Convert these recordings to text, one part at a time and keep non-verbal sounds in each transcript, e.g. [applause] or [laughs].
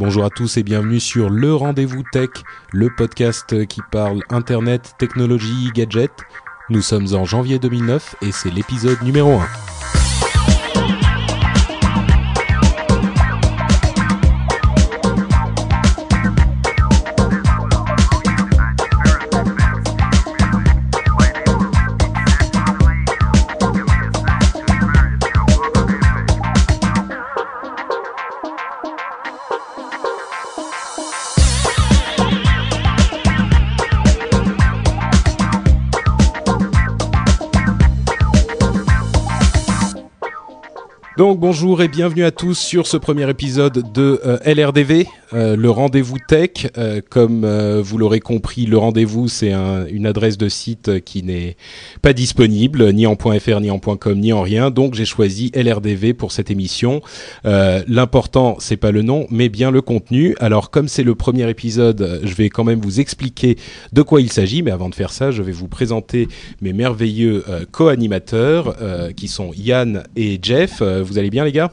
Bonjour à tous et bienvenue sur Le Rendez-vous Tech, le podcast qui parle Internet, technologie, gadgets. Nous sommes en janvier 2009 et c'est l'épisode numéro 1. Donc bonjour et bienvenue à tous sur ce premier épisode de euh, LRDV, euh, le rendez-vous tech. Euh, comme vous l'aurez compris, le rendez-vous c'est un, une adresse de site qui n'est pas disponible ni en .fr, ni en .com, ni en rien. Donc j'ai choisi LRDV pour cette émission. L'important c'est pas le nom, mais bien le contenu. Alors comme c'est le premier épisode, je vais quand même vous expliquer de quoi il s'agit. Mais avant de faire ça, je vais vous présenter mes merveilleux co-animateurs qui sont Yann et Jeff vous allez bien les gars?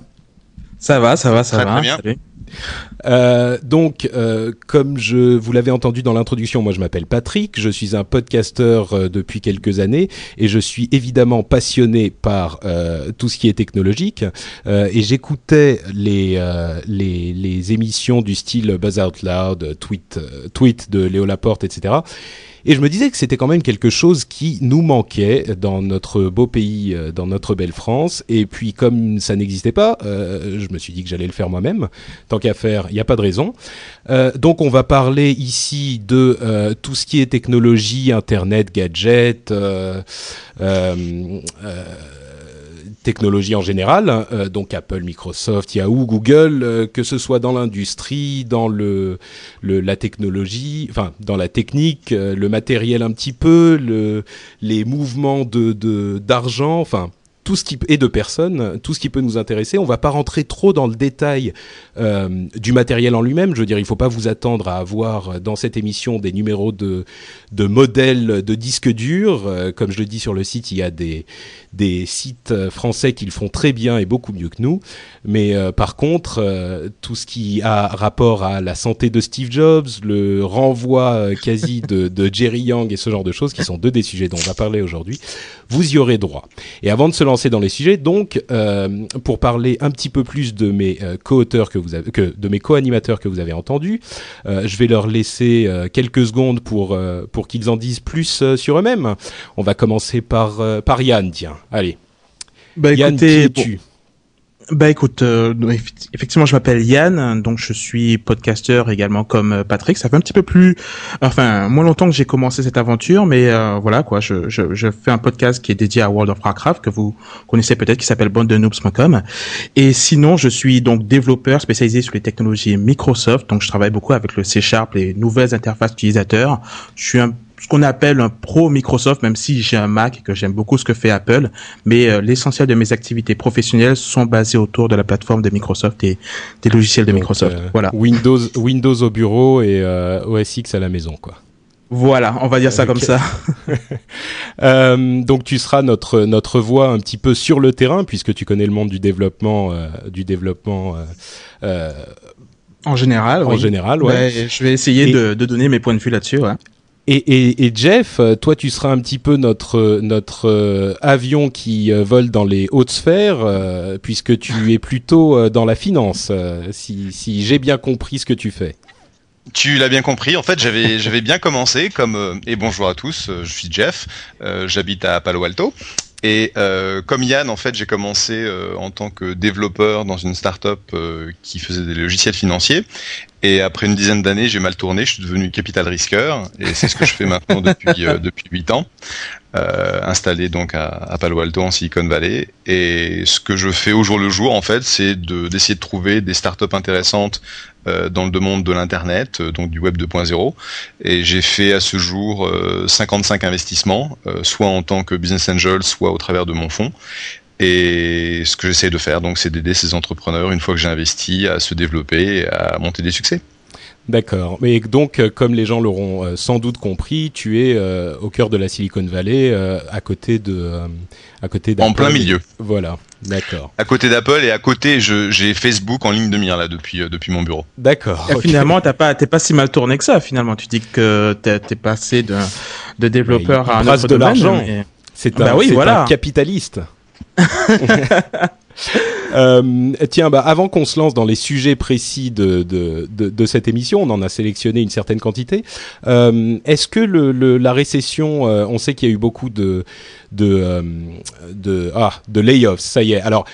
Ça va, ça va, ça Très, va. très bien. Salut. Euh, donc, euh, comme je vous l'avez entendu dans l'introduction, moi je m'appelle Patrick, je suis un podcasteur euh, depuis quelques années et je suis évidemment passionné par euh, tout ce qui est technologique Euh, et j'écoutais les, euh, les les émissions du style Buzz Out Loud, Tweet, euh, Tweet de Léo Laporte, etc. Et je me disais que c'était quand même quelque chose qui nous manquait dans notre beau pays, euh, dans notre belle France. Et puis comme ça n'existait pas, euh, je me suis dit que j'allais le faire moi-même. Tant qu'à faire, il n'y a pas de raison. Euh, donc on va parler ici de tout ce qui est technologie, Internet, gadgets. Euh, euh, euh, technologie en général, euh, donc Apple, Microsoft, Yahoo, Google, euh, que ce soit dans l'industrie, dans le, la technologie, enfin dans la technique, euh, le matériel un petit peu, le, les mouvements de- d'argent, enfin tout ce qui et de personnes, tout ce qui peut nous intéresser. On va pas rentrer trop dans le détail euh, du matériel en lui-même. Je veux dire, il faut pas vous attendre à avoir dans cette émission des numéros de de modèles de disques durs. Euh, comme je le dis sur le site, il y a des des sites euh, français qui le font très bien et beaucoup mieux que nous. Mais par contre, tout ce qui a rapport à la santé de Steve Jobs, le renvoi quasi de, de Jerry Yang et ce genre de choses, qui sont deux des sujets dont on va parler aujourd'hui, vous y aurez droit. Et avant de se lancer dans les sujets, donc, euh, pour parler un petit peu plus de mes euh, co-auteurs que vous avez, que de mes co-animateurs que vous avez entendus, euh, je vais leur laisser euh, quelques secondes pour pour qu'ils en disent plus sur eux-mêmes. On va commencer par par Yann, tiens. Allez, Bah Yann, écoutez, qui es-tu? bon, bah écoute, euh, eff- effectivement, je m'appelle Yann, donc je suis podcasteur également comme euh, Patrick. Ça fait un petit peu plus, enfin, moins longtemps que j'ai commencé cette aventure, mais euh, voilà quoi. Je, je, je fais un podcast qui est dédié à World of Warcraft que vous connaissez peut-être, qui s'appelle bandenoobs.com. Et sinon, je suis donc développeur spécialisé sur les technologies Microsoft. Donc, je travaille beaucoup avec le C Sharp, les nouvelles interfaces utilisateurs. Je suis un ce qu'on appelle un pro Microsoft, même si j'ai un Mac et que j'aime beaucoup ce que fait Apple, mais euh, l'essentiel de mes activités professionnelles sont basées autour de la plateforme de Microsoft et des logiciels de Donc, Microsoft. euh, Voilà, Windows Windows au bureau et euh, OS X à la maison, quoi. voilà, on va dire ça comme ça. [laughs] [laughs] Euh, donc tu seras notre notre voix un petit peu sur le terrain puisque tu connais le monde du développement euh, du développement euh, En général, en oui. général, ouais. Ouais, je vais essayer Et- de, de donner mes points de vue là-dessus. Ouais. Et, et, et Jeff, euh, toi, tu seras un petit peu notre notre euh, avion qui euh, vole dans les hautes sphères, euh, puisque tu [laughs] es plutôt euh, dans la finance, euh, si, si j'ai bien compris ce que tu fais. Tu l'as bien compris. En fait, j'avais j'avais bien commencé comme euh, et bonjour à tous. euh, je suis Jeff. euh, J'habite à Palo Alto. Et euh, comme Yann, en fait, j'ai commencé euh, en tant que développeur dans une start-up euh, qui faisait des logiciels financiers. Et après une dizaine d'années, j'ai mal tourné, je suis devenu capital risqueur, et c'est ce que je fais [laughs] maintenant depuis euh, depuis huit ans, euh, installé donc à, Palo Alto en Silicon Valley. Et ce que je fais au jour le jour, en fait, c'est de d'essayer de trouver des startups intéressantes euh, dans le monde de l'internet, euh, donc du web 2.0. Et j'ai fait à ce jour 55 euh, investissements, soit en tant que business angel, soit au travers de mon fonds. Et ce que j'essaie de faire, donc, c'est d'aider ces entrepreneurs, une fois que j'ai investi, à se développer à monter des succès. D'accord. Mais donc, euh, comme les gens l'auront euh, sans doute compris, tu es euh, au cœur de la Silicon Valley, à côté de, à côté En plein milieu. Voilà. D'accord. À côté d'Apple et à côté, j'ai Facebook en ligne de mire là depuis depuis mon bureau. D'accord. Finalement, t'as pas t'es pas si mal tourné que ça. Finalement, tu dis que t'es es passé de de développeur à un autre de l'argent. C'est bah un, oui, voilà. un capitaliste. [laughs] [laughs] Euh, tiens, bah, avant qu'on se lance dans les sujets précis de, de, de, de, cette émission, on en a sélectionné une certaine quantité. Euh, Est-ce que le, le, la récession, euh, on sait qu'il y a eu beaucoup de de, euh, de ah de layoffs, ça y est. Alors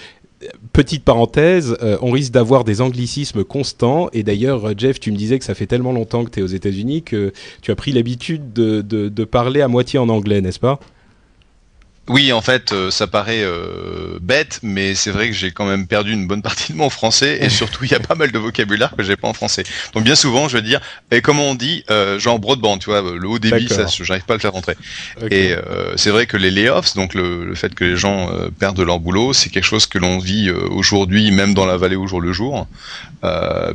petite parenthèse, euh, on risque d'avoir des anglicismes constants. Et d'ailleurs, Jeff, tu me disais que ça fait tellement longtemps que tu es aux États-Unis que tu as pris l'habitude de, de, de, parler à moitié en anglais, n'est-ce pas? Oui, en fait, euh, ça paraît euh, bête, mais c'est vrai que j'ai quand même perdu une bonne partie de mon français et [laughs] surtout il y a pas mal de vocabulaire que j'ai pas en français. Donc bien souvent, je veux dire, et comment on dit, euh, genre broadband, tu vois, le haut débit, ça, j'arrive pas à le faire rentrer. Et c'est vrai que les layoffs, donc le, fait que les gens perdent leur boulot, c'est quelque chose que l'on vit aujourd'hui, même dans la vallée au jour le jour,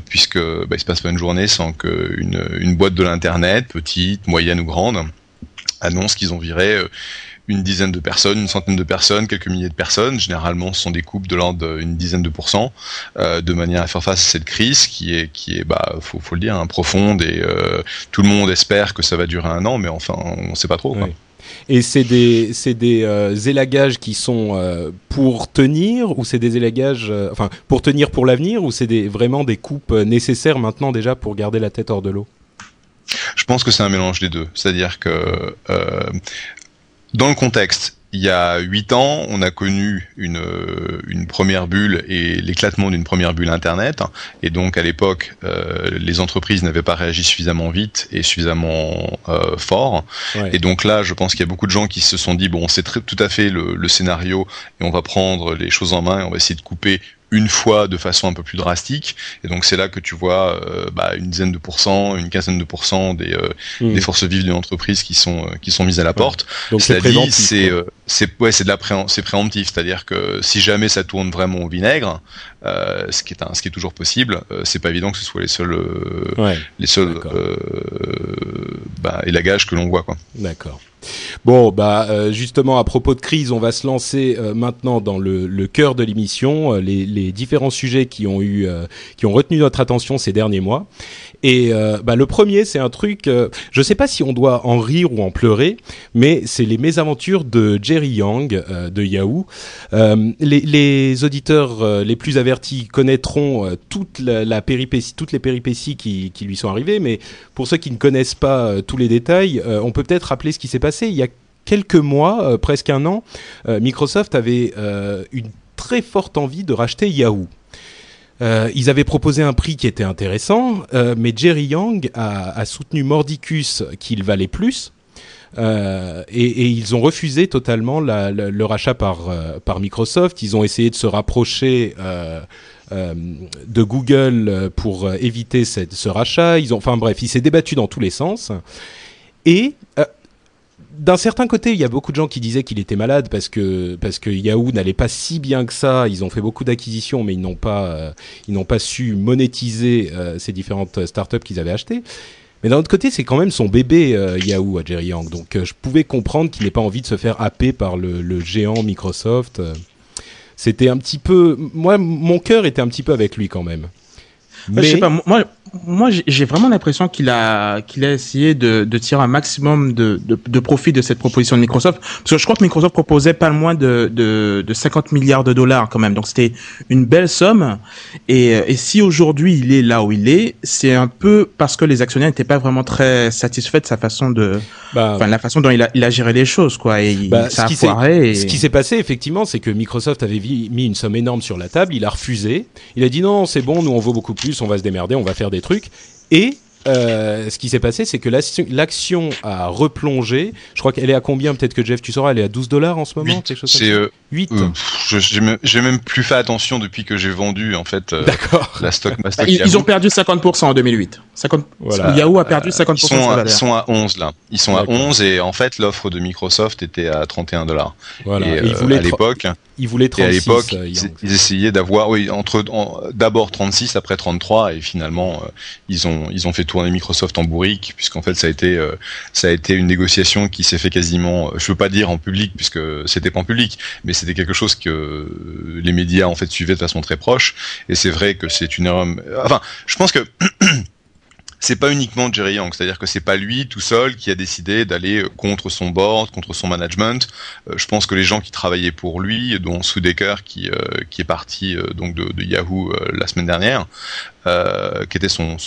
puisque bah, il se passe pas une journée sans qu'une une boîte de l'internet, petite, moyenne ou grande, annonce qu'ils ont viré une dizaine de personnes, une centaine de personnes, quelques milliers de personnes. Généralement, ce sont des coupes de l'ordre d'une dizaine de pourcents, euh, de manière à faire face à cette crise qui est, qui est, bah, faut, faut le dire, hein, profonde et euh, tout le monde espère que ça va durer un an, mais enfin, on ne sait pas trop. Quoi. Et c'est des, c'est des euh, élagages qui sont euh, pour tenir ou c'est des élagages, euh, enfin pour tenir pour l'avenir ou c'est des, vraiment des coupes nécessaires maintenant déjà pour garder la tête hors de l'eau? Je pense que c'est un mélange des deux. C'est-à-dire que dans le contexte, il y a huit ans, on a connu une, une première bulle et l'éclatement d'une première bulle Internet. Et donc, à l'époque, euh, les entreprises n'avaient pas réagi suffisamment vite et suffisamment euh, fort. Et donc là, je pense qu'il y a beaucoup de gens qui se sont dit, bon, c'est tout à fait le, le, scénario et on va prendre les choses en main et on va essayer de couper une fois de façon un peu plus drastique. Et donc c'est là que tu vois euh, bah, une dizaine de pourcents, une quinzaine de pourcents des, euh, hmm. des forces vives de l'entreprise qui sont euh, qui sont mises à la porte. Donc c'est c'est c'est ouais c'est de la c'est préemptif, c'est-à-dire que si jamais ça tourne vraiment au vinaigre, ce qui est un, ce qui est toujours possible, c'est pas évident que ce soit les seuls les seuls bah, élagages que l'on voit quoi. D'accord. Bon, bah euh, justement à propos de crise, on va se lancer euh, maintenant dans le, le cœur de l'émission, euh, les, les, différents sujets qui ont eu, qui ont retenu notre attention ces derniers mois. Et bah, le premier, c'est un truc, je ne sais pas si on doit en rire ou en pleurer, mais c'est les mésaventures de Jerry Yang de Yahoo. Les, les, auditeurs les plus avertis connaîtront toute la, péripétie, toutes les péripéties qui, qui, lui sont arrivées, mais pour ceux qui ne connaissent pas tous les détails, on peut peut-être rappeler ce qui s'est passé il y a quelques mois, euh, presque un an, euh, Microsoft avait euh, une très forte envie de racheter Yahoo. Ils avaient proposé un prix qui était intéressant, mais Jerry Yang a, soutenu Mordicus qu'il valait plus. Et, ils ont refusé totalement le rachat par, par Microsoft. Ils ont essayé de se rapprocher de Google pour éviter ce rachat. Ils ont, enfin bref, il s'est débattu dans tous les sens. Et d'un certain côté, il y a beaucoup de gens qui disaient qu'il était malade parce que parce que Yahoo n'allait pas si bien que ça. Ils ont fait beaucoup d'acquisitions, mais ils n'ont pas euh, ils n'ont pas su monétiser euh, ces différentes startups qu'ils avaient achetées. Mais d'un autre côté, c'est quand même son bébé euh, Yahoo à Jerry Yang, donc je pouvais comprendre qu'il n'ait pas envie de se faire happer par le, le géant Microsoft. C'était un petit peu, moi, mon cœur était un petit peu avec lui quand même. Mais... Je sais pas, moi, moi, j'ai vraiment l'impression qu'il a, qu'il a essayé de, de tirer un maximum de, de, de, profit de cette proposition de Microsoft. Parce que je crois que Microsoft proposait pas moins de, de, de 50 milliards de dollars quand même. Donc c'était une belle somme. Et, et si aujourd'hui il est là où il est, c'est un peu parce que les actionnaires n'étaient pas vraiment très satisfaits de sa façon de, bah, enfin la façon dont il a, il a géré les choses, quoi. Et bah, ça a foiré. Ce qui s'est passé effectivement, c'est que Microsoft avait mis une somme énorme sur la table. Il a refusé. Il a dit non, c'est bon, nous on vaut beaucoup plus, on va se démerder, on va faire des des trucs. Et euh, ce qui s'est passé, c'est que l'action a replongé. Je crois qu'elle est à combien? Peut-être que Jeff, tu sauras, elle est à 12 dollars en ce moment C'est 8 euh, euh J'ai même plus fait attention depuis que j'ai vendu en fait euh, la stock, ils, ont perdu 50% en 2008. 50... Yahoo a perdu 50% ils sont, à, ils sont à 11 là. Ils sont à 11 et en fait l'offre de Microsoft était à 31 dollars. Voilà. Et, à l'époque, ils voulaient 36. Et à l'époque, ils, essayaient d'avoir, oui, entre d'abord 36, après 33, et finalement, ils ont ils ont fait tourner Microsoft en bourrique, puisqu'en fait, ça a été ça a été une négociation qui s'est fait quasiment, je veux pas dire en public, puisque c'était pas en public, mais c'était quelque chose que les médias en fait suivaient de façon très proche. Et c'est vrai que c'est une erreur. Enfin, je pense que [clears throat] c'est pas uniquement Jerry Yang, c'est-à-dire que c'est pas lui tout seul qui a décidé d'aller contre son board, contre son management. Euh, je pense que les gens qui travaillaient pour lui, dont Sudeker qui euh, est parti euh, donc de, Yahoo la semaine dernière, qui était son,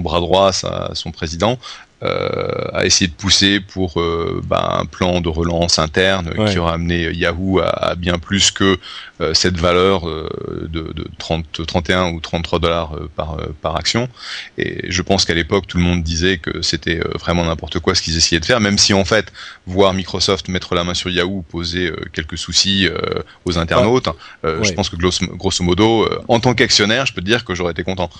bras droit, son président, euh, à essayer de pousser pour euh, bah, un plan de relance interne qui aura amené Yahoo à, bien plus que euh, cette valeur de, de 30, 31 ou 33 dollars par, par action. Et je pense qu'à l'époque, tout le monde disait que c'était vraiment n'importe quoi ce qu'ils essayaient de faire, même si en fait, voir Microsoft mettre la main sur Yahoo posait quelques soucis aux internautes. Je pense que grosso, modo, en tant qu'actionnaire, je peux te dire que j'aurais été content.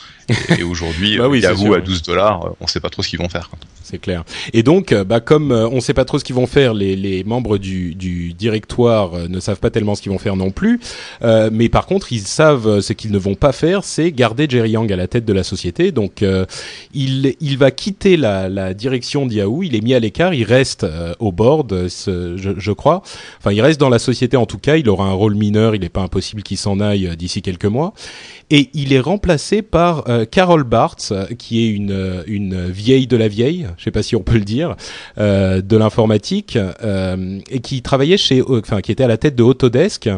Et, aujourd'hui, [laughs] bah Yahoo à 12 dollars, on sait pas trop ce qu'ils vont faire. Quoi c'est clair. Et donc, euh, bah, comme euh, on ne sait pas trop ce qu'ils vont faire, les, membres du, directoire euh, ne savent pas tellement ce qu'ils vont faire non plus. mais par contre, ils savent ce qu'ils ne vont pas faire, c'est garder Jerry Yang à la tête de la société. Donc, il, va quitter la, direction d'Yahoo. Il est mis à l'écart. Il reste au board, je, je, crois. Enfin, il reste dans la société en tout cas. Il aura un rôle mineur. Il n'est pas impossible qu'il s'en aille d'ici quelques mois et il est remplacé par Carol Bartz, qui est une vieille de la vieille, je sais pas si on peut le dire, euh, de l'informatique, euh, et qui travaillait chez, enfin, qui était à la tête de Autodesk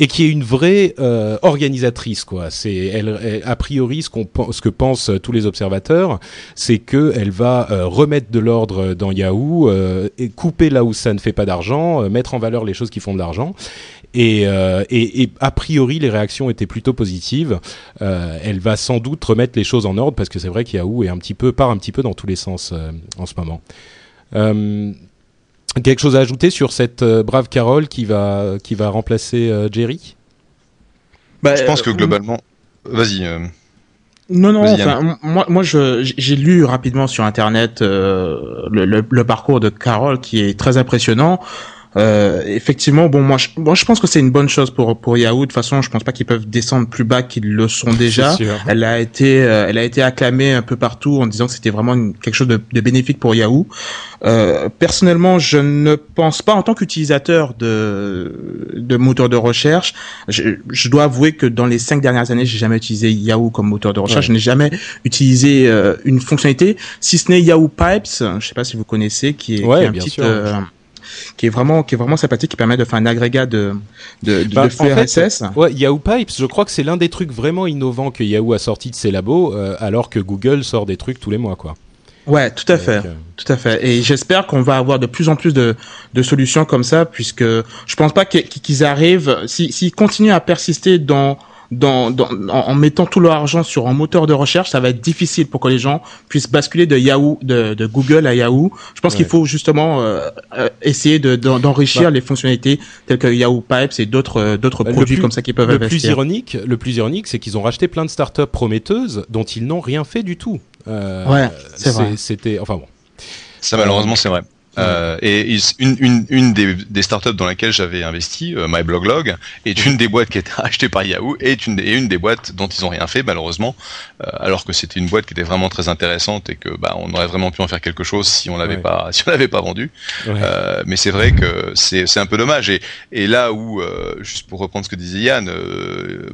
et qui est une vraie euh, organisatrice quoi. C'est elle, a priori ce qu'on ce que pensent tous les observateurs, c'est que elle va euh, remettre de l'ordre dans Yahoo euh, et couper là où ça ne fait pas d'argent, mettre en valeur les choses qui font de l'argent. Et, et, et, a priori les réactions étaient plutôt positives. elle va sans doute remettre les choses en ordre parce que c'est vrai que Yahoo est un petit peu part un petit peu dans tous les sens en ce moment. Quelque chose à ajouter sur cette euh, brave Carole qui va, qui va remplacer euh, Jerry? Bah, Je pense que euh, globalement. Vas-y. Non, non, enfin, moi, moi j'ai lu rapidement sur Internet le, le, parcours de Carole qui est très impressionnant. Euh, effectivement, bon, moi, je, moi, je pense que c'est une bonne chose pour pour Yahoo. De toute façon, je pense pas qu'ils peuvent descendre plus bas qu'ils le sont déjà. Elle a été, euh, elle a été acclamée un peu partout en disant que c'était vraiment quelque chose de, de, bénéfique pour Yahoo. Euh, personnellement, je ne pense pas en tant qu'utilisateur de de moteur de recherche. Je, je, dois avouer que dans les cinq dernières années, j'ai jamais utilisé Yahoo comme moteur de recherche. Je n'ai jamais utilisé euh, une fonctionnalité, si ce n'est Yahoo Pipes. Je sais pas si vous connaissez, qui est, ouais, qui est un petit qui est vraiment qui est vraiment sympathique, qui permet de faire un agrégat de de, de, bah, RSS. ouais, Yahoo Pipes, je crois que c'est l'un des trucs vraiment innovants que Yahoo a sorti de ses labos, euh, alors que Google sort des trucs tous les mois, quoi. Ouais, tout à fait, euh, tout à fait. Et j'espère qu'on va avoir de plus en plus de, de solutions comme ça, puisque je pense pas qu'ils arrivent, s'ils continuent à persister dans dans, dans, en mettant tout leur argent sur un moteur de recherche, ça va être difficile pour que les gens puissent basculer de Yahoo, de, de Google à Yahoo. Je pense qu'il faut justement euh, euh essayer d'enrichir bah. les fonctionnalités telles que Yahoo Pipes et d'autres euh, d'autres bah, produits comme ça qui peuvent le investir. Plus ironique, le plus ironique, c'est qu'ils ont racheté plein de startups prometteuses dont ils n'ont rien fait du tout. Euh, ouais, c'est vrai. C'était, enfin bon. Ça malheureusement c'est vrai. Euh, et une, une, une des, des, startups dans laquelle j'avais investi, euh, MyBlogLog, est une des boîtes qui a été [laughs] achetée par Yahoo et une, des, une des boîtes dont ils ont rien fait malheureusement, euh, alors que c'était une boîte qui était vraiment très intéressante et que bah, on aurait vraiment pu en faire quelque chose si on l'avait pas si on l'avait pas vendu. Euh, mais c'est vrai que c'est un peu dommage et, et là où juste pour reprendre ce que disait Yann,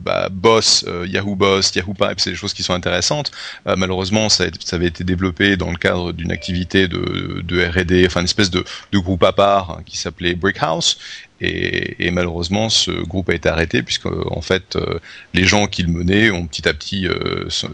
bah, Boss, Yahoo Boss, Yahoo Pipe, c'est des choses qui sont intéressantes. malheureusement, ça, ça avait été développé dans le cadre d'une activité de, de R&D, enfin espèce de, de groupe à part hein, qui s'appelait Brickhouse Et, malheureusement, ce groupe a été arrêté puisque en fait, les gens qui le menaient ont petit à petit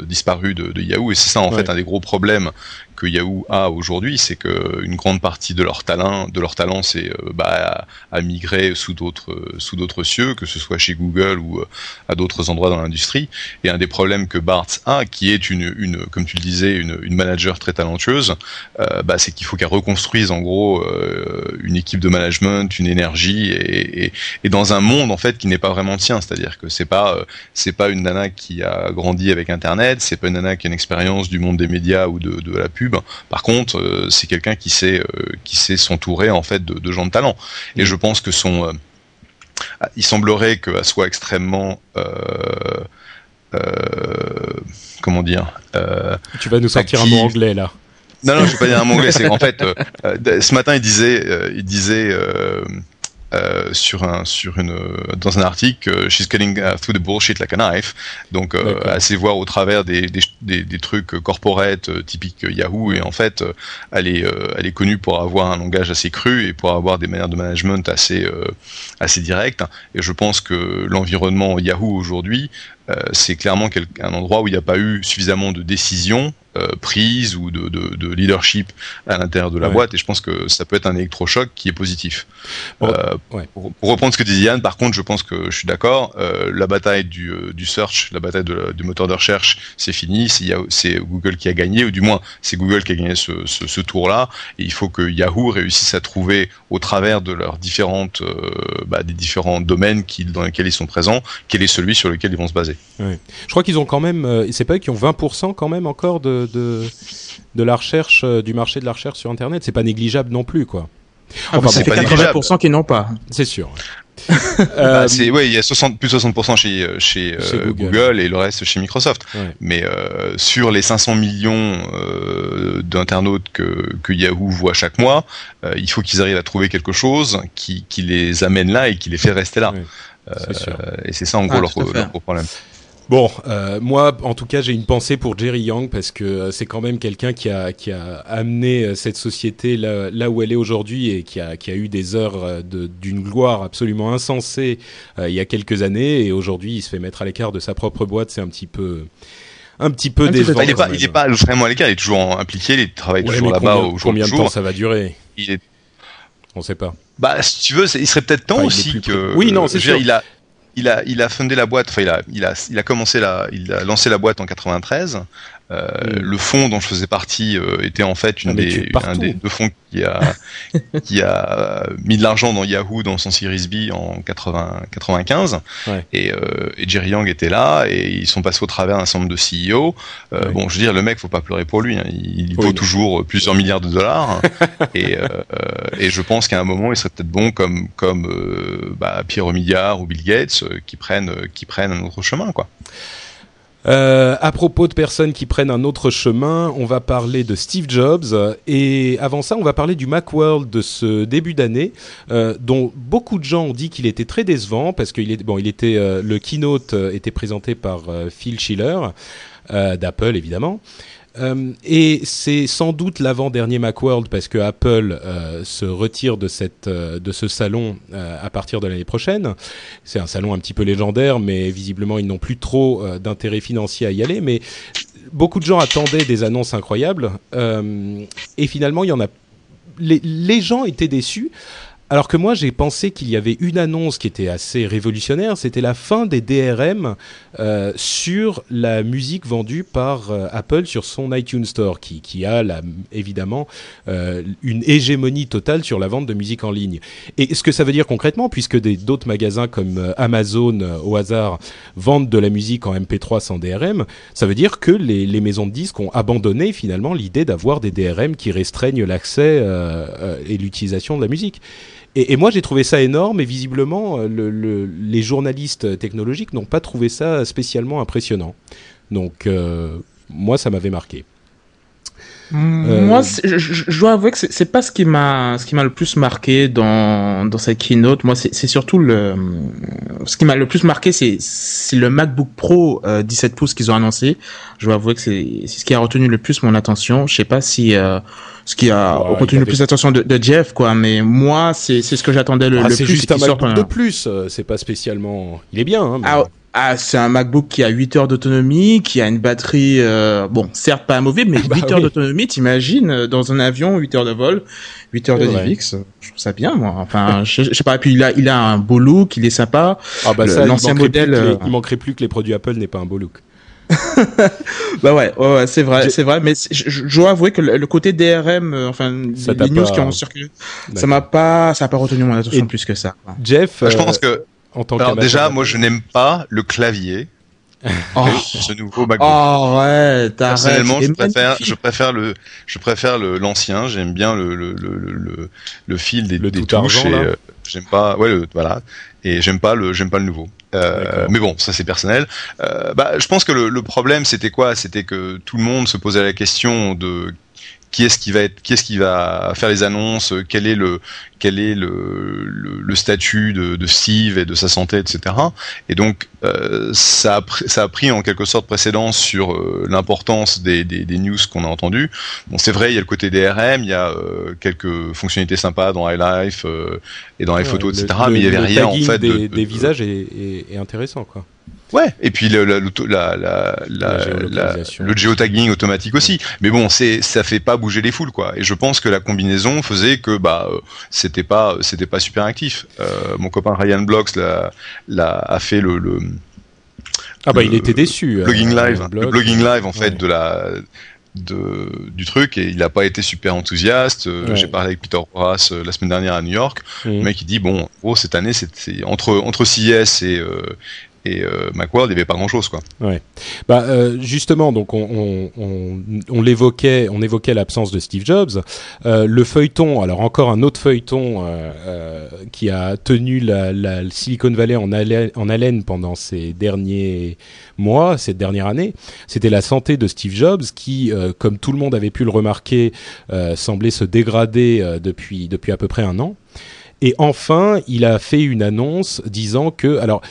disparu de, Yahoo. Et c'est ça en fait un des gros problèmes que Yahoo a aujourd'hui, c'est que une grande partie de leur talent, de leur talent, c'est euh, bah, à, migrer sous d'autres sous d'autres cieux, que ce soit chez Google ou euh, à d'autres endroits dans l'industrie. Et un des problèmes que Bart a, qui est une, comme tu le disais, une, manager très talentueuse, euh, bah, c'est qu'il faut qu'elle reconstruise en gros une équipe de management, une énergie, et, dans un monde en fait qui n'est pas vraiment tien. C'est-à-dire que c'est pas pas une nana qui a grandi avec Internet, c'est pas une nana qui a une expérience du monde des médias ou de, de la pub par contre, euh, c'est quelqu'un qui sait euh, qui sait s'entourer en fait de, gens de talent. Et mm. je pense que son euh, il semblerait qu'elle soit extrêmement comment dire Tu vas nous sortir un mot anglais là. Non, non, je vais pas dire un mot anglais. C'est en fait, ce matin, il disait, il disait euh, sur un sur une dans un article she's cutting uh, through the bullshit like a knife donc euh, assez voir au travers des des, des, trucs corporate typiques Yahoo et en fait elle est elle est connue pour avoir un langage assez cru et pour avoir des manières de management assez directes. Et je pense que l'environnement Yahoo aujourd'hui c'est clairement un endroit où il n'y a pas eu suffisamment de décisions euh, prise ou de, de, de, leadership à l'intérieur de la boîte et je pense que ça peut être un électrochoc qui est positif. Euh, pour, reprendre ce que disait Yann, par contre, je pense que je suis d'accord. Euh, la bataille du, euh, du, search, la bataille de, du moteur de recherche, c'est fini. C'est Google qui a gagné, ou du moins c'est Google qui a gagné ce, ce, ce tour-là. Et il faut que Yahoo réussisse à trouver, au travers de leurs différentes, euh, bah, des différents domaines qui, dans lesquels ils sont présents, quel est celui sur lequel ils vont se baser. Je crois qu'ils ont quand même, c'est pas eux qui ont 20% quand même encore de de, de, la recherche, euh, du marché de la recherche sur Internet. C'est pas négligeable non plus, quoi. Ah, enfin, c'est pas 80% qui n'ont pas. C'est sûr. [laughs] bah, c'est ouais, il y a 60 plus 60% chez euh, chez, euh, Google. et le reste chez Microsoft. Mais euh, sur les 500 millions euh, d'internautes que, que Yahoo voit chaque mois, il faut qu'ils arrivent à trouver quelque chose qui, qui les amène là et qui les fait rester là. Et c'est ça en gros ah, leur, leur, problème. Bon, euh, moi, en tout cas, j'ai une pensée pour Jerry Yang parce que euh, c'est quand même quelqu'un qui a, qui a amené euh, cette société là, là où elle est aujourd'hui et qui a, qui a eu des heures d'une gloire absolument insensée il y a quelques années. Et aujourd'hui, il se fait mettre à l'écart de sa propre boîte. C'est un petit peu un petit peu décevant. Il n'est pas, il est pas vraiment à l'écart. Il est toujours impliqué. Il travaille toujours là-bas au jour Combien de temps ça va durer? Il est. On sait pas. Bah, si tu veux, il serait peut-être temps aussi que. Oui, non, c'est sûr. il a, il a, il a fondé la boîte, enfin il a, il a, il a commencé la, il a lancé la boîte en 93. Euh, mm. Le fonds dont je faisais partie euh, était en fait une ah, des, un des deux fonds qui a, [laughs] qui a mis de l'argent dans Yahoo dans son Series B en 80, 95. Et, euh, et, Jerry Yang était là et ils sont passés au travers d'un certain nombre de CEO. Euh, Bon, je veux dire, le mec, faut pas pleurer pour lui. Hein. Il, vaut toujours plusieurs milliards de dollars. [laughs] et, euh, et je pense qu'à un moment, il serait peut-être bon comme, comme bah, Pierre Omidyar ou Bill Gates qui prennent, qui prennent un autre chemin, quoi. Euh, à propos de personnes qui prennent un autre chemin, on va parler de Steve Jobs et avant ça, on va parler du Macworld de ce début d'année, euh, dont beaucoup de gens ont dit qu'il était très décevant parce qu'il est bon, il était euh, le keynote euh, était présenté par Phil Schiller d'Apple évidemment. Euh, et c'est sans doute l'avant-dernier Macworld parce que Apple euh, se retire de cette euh, de ce salon à partir de l'année prochaine. C'est un salon un petit peu légendaire, mais visiblement ils n'ont plus trop d'intérêt financier à y aller. Mais beaucoup de gens attendaient des annonces incroyables et finalement il y en a. Les, les gens étaient déçus alors que moi, j'ai pensé qu'il y avait une annonce qui était assez révolutionnaire, c'était la fin des DRM euh, sur la musique vendue par euh, Apple sur son iTunes Store, qui, qui a la, évidemment euh, une hégémonie totale sur la vente de musique en ligne. Et ce que ça veut dire concrètement, puisque d'autres magasins comme euh, Amazon, euh, au hasard, vendent de la musique en MP3 sans DRM, ça veut dire que les, les maisons de disques ont abandonné finalement l'idée d'avoir des DRM qui restreignent l'accès et l'utilisation de la musique. Et, moi, j'ai trouvé ça énorme et visiblement, euh, le, le, les journalistes technologiques n'ont pas trouvé ça spécialement impressionnant. Donc, euh, moi, ça m'avait marqué. Moi, je, je, dois avouer que c'est pas ce qui m'a ce qui m'a le plus marqué dans dans cette keynote. Moi, c'est surtout le ce qui m'a le plus marqué, c'est c'est le MacBook Pro 17 pouces qu'ils ont annoncé. Je dois avouer que c'est c'est ce qui a retenu le plus mon attention. Je sais pas si ce qui a retenu le plus l'attention de, de, Jeff, quoi. Mais moi, c'est c'est ce que j'attendais le, ah, plus. C'est juste un MacBook de plus. C'est pas spécialement. Il est bien. Hein, ah, ah, c'est un MacBook qui a 8 heures d'autonomie, qui a une batterie, euh, bon, certes pas mauvais, mais 8 [laughs] bah heures d'autonomie, t'imagines, euh, dans un avion, 8 heures de vol, 8 heures de DivX, je trouve ça bien, moi. Enfin, je, sais pas, et puis il a, il a un beau look, il est sympa. Ah bah ça, l'ancien modèle... Euh, il manquerait plus que les produits Apple n'aient pas un beau look. [laughs] bah ouais, ouais, c'est vrai, c'est vrai, mais je, dois avouer que le, côté DRM, enfin, les news qui ont circulé, ça m'a pas, ça a pas retenu mon attention plus que ça. Jeff, je pense que alors déjà, moi je n'aime pas le clavier. Oh. [laughs] ce nouveau MacBook. Oh ouais, Personnellement, je préfère, je préfère le, je préfère le l'ancien. J'aime bien le le, le le fil des, des touches. et, euh, j'aime pas, ouais, le, voilà. Et j'aime pas le, j'aime pas le nouveau. Euh, mais bon, ça c'est personnel. Euh, bah, je pense que le, le problème c'était quoi? C'était que tout le monde se posait la question de qui est-ce qui va être, qui est-ce qui va faire les annonces, quel est le, quel est le, le, statut de, de, Steve et de sa santé, etc. Et donc euh, ça, a, ça a pris en quelque sorte précédence sur euh, l'importance des, des, des, news qu'on a entendues. Bon, c'est vrai, il y a le côté DRM, il y a euh, quelques fonctionnalités sympas dans iLife euh, et dans les photos, etc. mais il y avait rien en fait. Des, des visages est, est, est intéressant, quoi. Ouais, et puis le, la, la, la, le geotagging automatique aussi. Mais bon, c'est ça fait pas bouger les foules quoi. Et je pense que la combinaison faisait que bah euh, c'était pas c'était pas super actif. Euh, mon copain Ryan Blocks l'a, a fait le, le ah bah il était déçu. Blogging euh, live, le blogging live en fait de la de, du truc et il n'a pas été super enthousiaste. J'ai parlé avec Peter Horace la semaine dernière à New York. Le mec il dit bon, oh, cette année c'est entre entre CES et et euh, Macworld, il n'y avait pas grand-chose. Bah euh, justement, donc on, on, on, l'évoquait, on évoquait l'absence de Steve Jobs. Euh, le feuilleton, alors encore un autre feuilleton euh, qui a tenu la, la Silicon Valley en haleine, en haleine pendant ces derniers mois, cette dernière année, c'était la santé de Steve Jobs qui, comme tout le monde avait pu le remarquer, semblait se dégrader depuis depuis à peu près un an. Et enfin, il a fait une annonce disant que, alors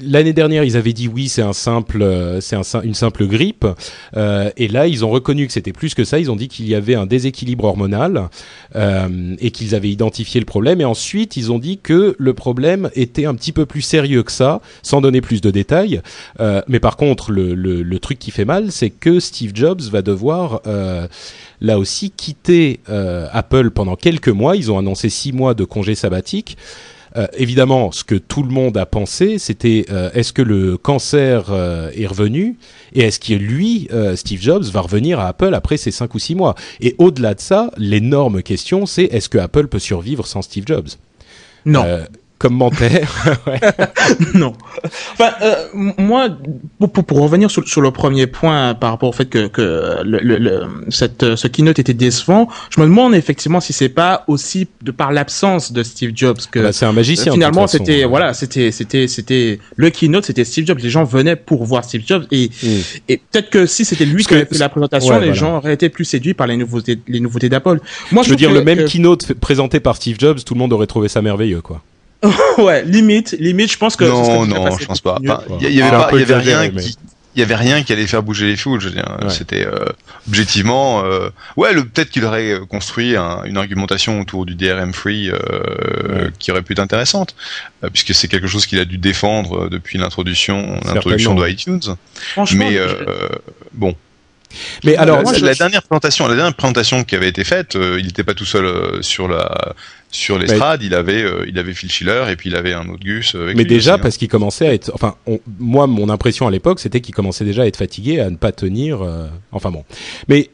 l'année dernière, ils avaient dit oui, c'est un simple, euh, c'est un, une simple grippe, euh, et là, ils ont reconnu que c'était plus que ça. Ils ont dit qu'il y avait un déséquilibre hormonal euh, et qu'ils avaient identifié le problème. Et ensuite, ils ont dit que le problème était un petit peu plus sérieux que ça, sans donner plus de détails. Euh, mais par contre, le, le, le, truc qui fait mal, c'est que Steve Jobs va devoir euh, là aussi quitté euh, Apple pendant quelques mois. Ils ont annoncé six mois de congé sabbatique. Euh, évidemment, ce que tout le monde a pensé, c'était euh, est-ce que le cancer est revenu? Et est-ce que lui, Steve Jobs, va revenir à Apple après ces cinq ou six mois? Et au-delà de ça, l'énorme question, c'est est-ce que Apple peut survivre sans Steve Jobs? Non commentaire. [laughs] [laughs] non. Enfin, euh, moi, pour, pour, revenir sur, sur, le premier point par rapport au fait que, que le, le, cette, ce keynote était décevant, je me demande effectivement si c'est pas aussi de par l'absence de Steve Jobs que bah, c'est un magicien. finalement, c'était voilà, c'était c'était c'était le keynote, c'était Steve Jobs. Les gens venaient pour voir Steve Jobs et mm. et peut-être que si c'était lui qui avait fait la présentation, les gens auraient été plus séduits par les nouveautés les nouveautés d'Apple. Moi, je, veux dire le même keynote présenté par Steve Jobs, tout le monde aurait trouvé ça merveilleux, quoi. [laughs] ouais, limite, limite, je pense que. Non, non, je pense pas. Il y, avait, pas, y avait rien qui. Il y avait rien qui allait faire bouger les foules. Je veux dire, c'était euh, objectivement, euh, ouais, peut-être qu'il aurait construit un, une argumentation autour du DRM free euh, qui aurait pu être intéressante, euh, puisque c'est quelque chose qu'il a dû défendre depuis l'introduction, l'introduction de iTunes. Mais bon, mais alors, la, dernière présentation, la dernière présentation qui avait été faite, euh, il n'était pas tout seul euh, sur la sur l'estrade. il avait euh, il avait Phil Schiller et puis il avait un autre Gus. Avec mais déjà hein. parce qu'il commençait à être, enfin, moi mon impression à l'époque c'était qu'il commençait déjà à être fatigué, à ne pas tenir. enfin bon, mais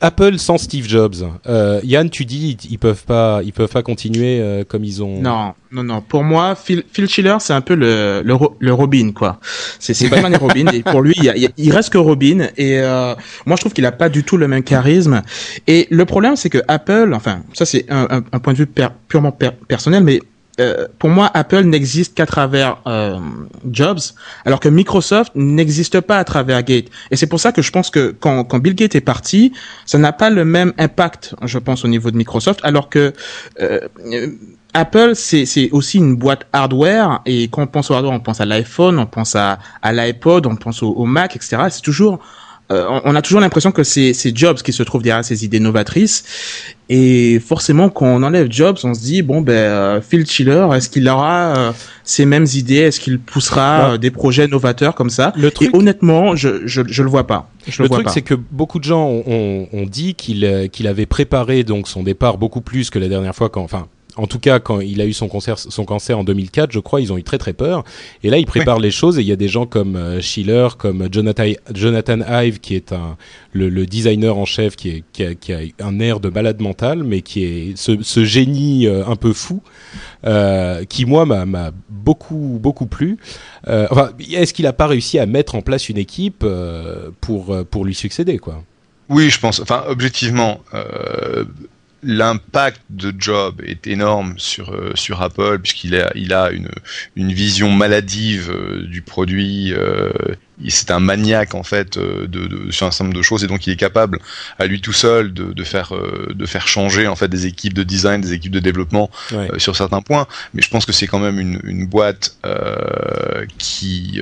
Apple sans Steve Jobs. Euh, Yann, tu dis ils, peuvent pas, ils peuvent pas continuer euh, comme ils ont. Non, non, non. Pour moi, Phil, Phil Schiller, c'est un peu le, le, le, Robin, quoi. C'est Batman et Robin. Et pour lui, il, il reste que Robin. Et euh, moi, je trouve qu'il a pas du tout le même charisme. Et le problème, c'est que Apple, enfin, ça c'est un, un, point de vue purement personnel, mais euh, pour moi, Apple n'existe qu'à travers euh, Jobs, alors que Microsoft n'existe pas à travers Gates. Et c'est pour ça que je pense que quand, quand Bill Gates est parti, ça n'a pas le même impact, je pense, au niveau de Microsoft, alors que euh, Apple, c'est aussi une boîte hardware, et quand on pense au hardware, on pense à l'iPhone, on pense à, à l'iPod, on pense au, au Mac, etc. C'est toujours euh, on a toujours l'impression que c'est Jobs qui se trouve derrière ces idées novatrices. Et forcément, quand on enlève Jobs, on se dit bon ben euh, Phil Schiller, est-ce qu'il aura euh, ces mêmes idées? Est-ce qu'il poussera bah. des projets novateurs comme ça? Le truc... Et honnêtement, je, je je le vois pas. Je le, truc, c'est que beaucoup de gens ont, ont dit qu'il qu'il avait préparé donc son départ beaucoup plus que la dernière fois quand, enfin, en tout cas, quand il a eu son, cancer, son cancer en 2004, je crois, ils ont eu très très peur. Et là, il prépare les choses et il y a des gens comme euh, Schiller, comme Jonathan, Jonathan Ive, qui est un, le, designer en chef, qui, est, qui, a, qui, a, un air de malade mental, mais qui est ce, ce génie euh, un peu fou, euh, qui moi m'a beaucoup beaucoup plu. Euh, enfin, est-ce qu'il n'a pas réussi à mettre en place une équipe pour pour lui succéder, quoi? Oui, je pense. Enfin, objectivement l'impact de Job est énorme sur euh, sur Apple puisqu'il a il a une une vision maladive euh, du produit. Euh, c'est un maniaque en fait de, de, sur un certain nombre de choses et donc il est capable à lui tout seul de, de faire de faire changer en fait des équipes de design, des équipes de développement sur certains points. Mais je pense que c'est quand même une, une boîte qui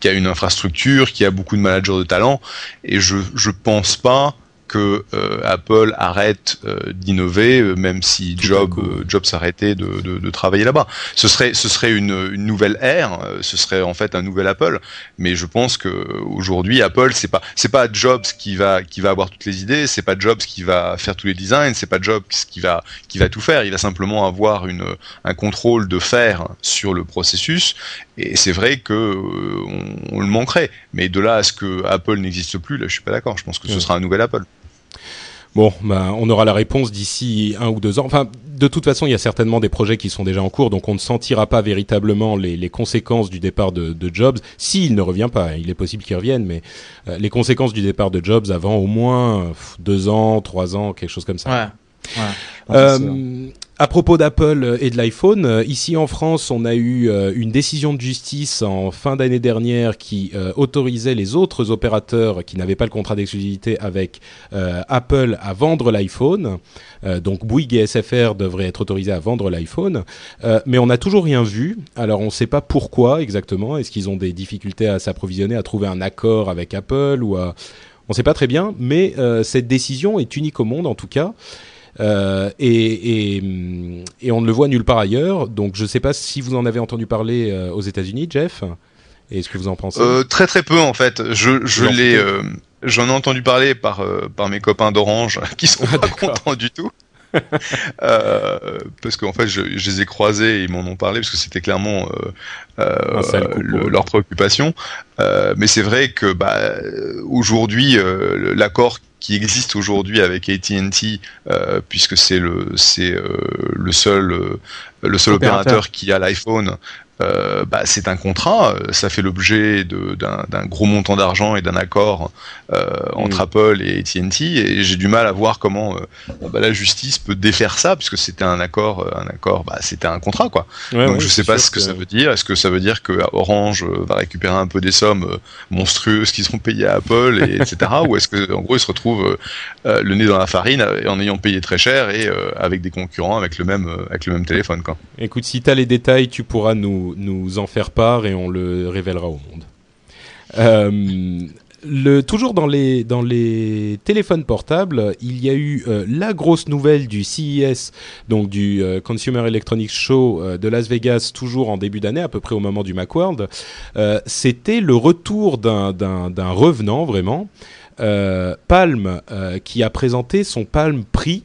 qui a une infrastructure, qui a beaucoup de managers de talent et je je pense pas que euh, Apple arrête euh, d'innover, euh, même si Job, Job s'arrêtait de, de, de, travailler là-bas. Ce serait, ce serait une, une, nouvelle ère, ce serait en fait un nouvel Apple. Mais je pense que aujourd'hui, Apple, c'est pas, c'est pas Jobs qui va, qui va avoir toutes les idées, c'est pas Jobs qui va faire tous les designs, c'est pas Jobs qui va, qui va tout faire. Il va simplement avoir une, un contrôle de faire sur le processus. Et c'est vrai que on, on, le manquerait. Mais de là à ce que Apple n'existe plus, là, je suis pas d'accord. Je pense que ce sera un nouvel Apple. Bon, ben, on aura la réponse d'ici un ou deux ans. Enfin, de toute façon, il y a certainement des projets qui sont déjà en cours, donc on ne sentira pas véritablement les, les conséquences du départ de, de Jobs. S'il ne revient pas, il est possible qu'il revienne, mais euh, les conséquences du départ de Jobs avant au moins deux ans, trois ans, quelque chose comme ça. Ouais. Ouais, euh, à propos d'Apple et de l'iPhone, euh, ici en France, on a eu euh, une décision de justice en fin d'année dernière qui euh, autorisait les autres opérateurs qui n'avaient pas le contrat d'exclusivité avec Apple à vendre l'iPhone. donc Bouygues et SFR devraient être autorisés à vendre l'iPhone, mais on n'a toujours rien vu. Alors on ne sait pas pourquoi exactement. Est-ce qu'ils ont des difficultés à s'approvisionner, à trouver un accord avec Apple ou à... On ne sait pas très bien, mais cette décision est unique au monde en tout cas. Euh, et, et, et, on ne le voit nulle part ailleurs. Donc je ne sais pas si vous en avez entendu parler euh, aux États-Unis, Jeff. Et ce que vous en pensez euh, Très très peu en fait. Je, je l'ai, j'en ai entendu parler par par mes copains d'Orange [laughs] qui sont ah, pas contents du tout. [laughs] euh, parce qu'en fait, je, je, les ai croisés et ils m'en ont parlé parce que c'était clairement euh, le, leur préoccupation. mais c'est vrai que bah, aujourd'hui, l'accord qui existe aujourd'hui avec AT&T euh, puisque c'est le c'est euh, le seul euh, le seul opérateur, opérateur qui a l'iPhone euh, bah, c'est un contrat, euh, ça fait l'objet d'un gros montant d'argent et d'un accord euh, entre mm. Apple et AT&T, et j'ai du mal à voir comment bah, la justice peut défaire ça, puisque c'était un accord, un accord, bah, c'était un contrat quoi. Ouais, Donc ouais, je sais pas ce que, que, ça veut dire. Est-ce que ça veut dire que Orange va récupérer un peu des sommes monstrueuses qu'ils ont payées à Apple, et, etc. [laughs] ou est-ce que en gros ils se retrouvent le nez dans la farine en ayant payé très cher et avec des concurrents avec le même avec le même téléphone quoi. Écoute, si tu as les détails, tu pourras nous nous, en faire part et on le révélera au monde. Euh, toujours dans les, dans les téléphones portables, il y a eu euh, la grosse nouvelle du CES, donc du euh, Consumer Electronics Show de Las Vegas, toujours en début d'année, à peu près au moment du Macworld. C'était le retour d'un revenant, vraiment. Palm, qui a présenté son Palm Prix,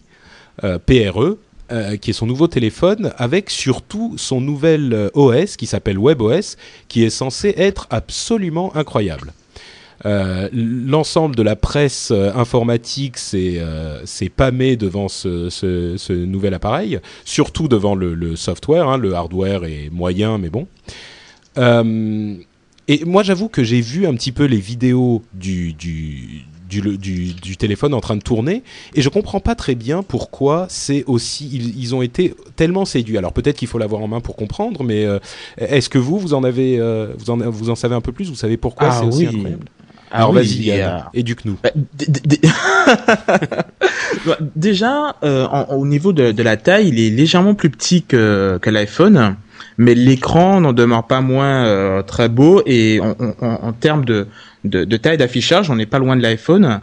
PRE, euh, qui est son nouveau téléphone, avec surtout son nouvel euh, OS qui s'appelle WebOS, qui est censé être absolument incroyable. Euh, L'ensemble de la presse informatique s'est euh, pâmé devant ce, ce, ce, nouvel appareil, surtout devant le, le software. Hein, le hardware est moyen, mais bon. et moi, j'avoue que j'ai vu un petit peu les vidéos du, du du, du, du, téléphone en train de tourner. Et je comprends pas très bien pourquoi c'est aussi. Ils, ils, ont été tellement séduits. Alors peut-être qu'il faut l'avoir en main pour comprendre, mais euh, est-ce que vous, vous en avez, euh, vous, en, vous en savez un peu plus? Vous savez pourquoi ah, c'est aussi oui. incroyable? Ah Alors oui, vas-y, Yann, euh, éduque-nous. Bah, Bah, [laughs] Déjà, euh, en- au niveau de, de la taille, il est légèrement plus petit que, que l'iPhone, mais l'écran n'en demeure pas moins euh, très beau et en- en- en termes de, de, de taille d'affichage, on n'est pas loin de l'iPhone.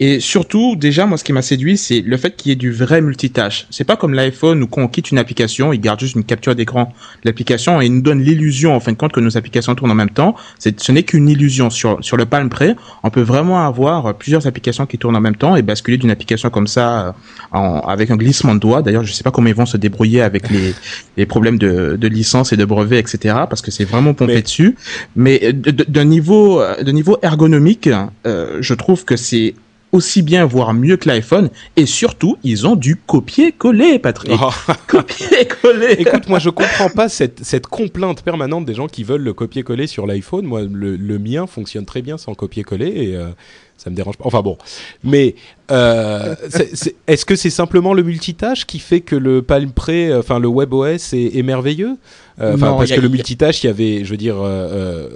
Et surtout, déjà, moi, ce qui m'a séduit, c'est le fait qu'il y ait du vrai multitâche. C'est pas comme l'iPhone où quand on quitte une application, il garde juste une capture d'écran de l'application et il nous donne l'illusion, en fin de compte, que nos applications tournent en même temps. Ce n'est qu'une illusion. Sur, sur le Palm Pre, on peut vraiment avoir plusieurs applications qui tournent en même temps et basculer d'une application comme ça euh, en- avec un glissement de doigts. D'ailleurs, je sais pas comment ils vont se débrouiller avec les, [laughs] les problèmes de, de licence et de brevet, etc. Parce que c'est vraiment pompé Mais- dessus. Mais euh, d'un niveau, euh, de niveau ergonomique, euh, je trouve que c'est aussi bien, voire mieux que l'iPhone. Et surtout, ils ont du copier-coller, Patrick. Oh. [laughs] Copier-coller. Écoute, moi je comprends pas cette, cette complainte permanente des gens qui veulent le copier-coller sur l'iPhone. Moi, le, le mien fonctionne très bien sans copier-coller et euh, ça me dérange pas. Enfin bon, mais euh, est-ce que c'est simplement le multitâche qui fait que le Palm Pre, enfin le WebOS est, est merveilleux? Euh, Non, parce a- que le multitâche, il y avait, je veux dire, euh, euh,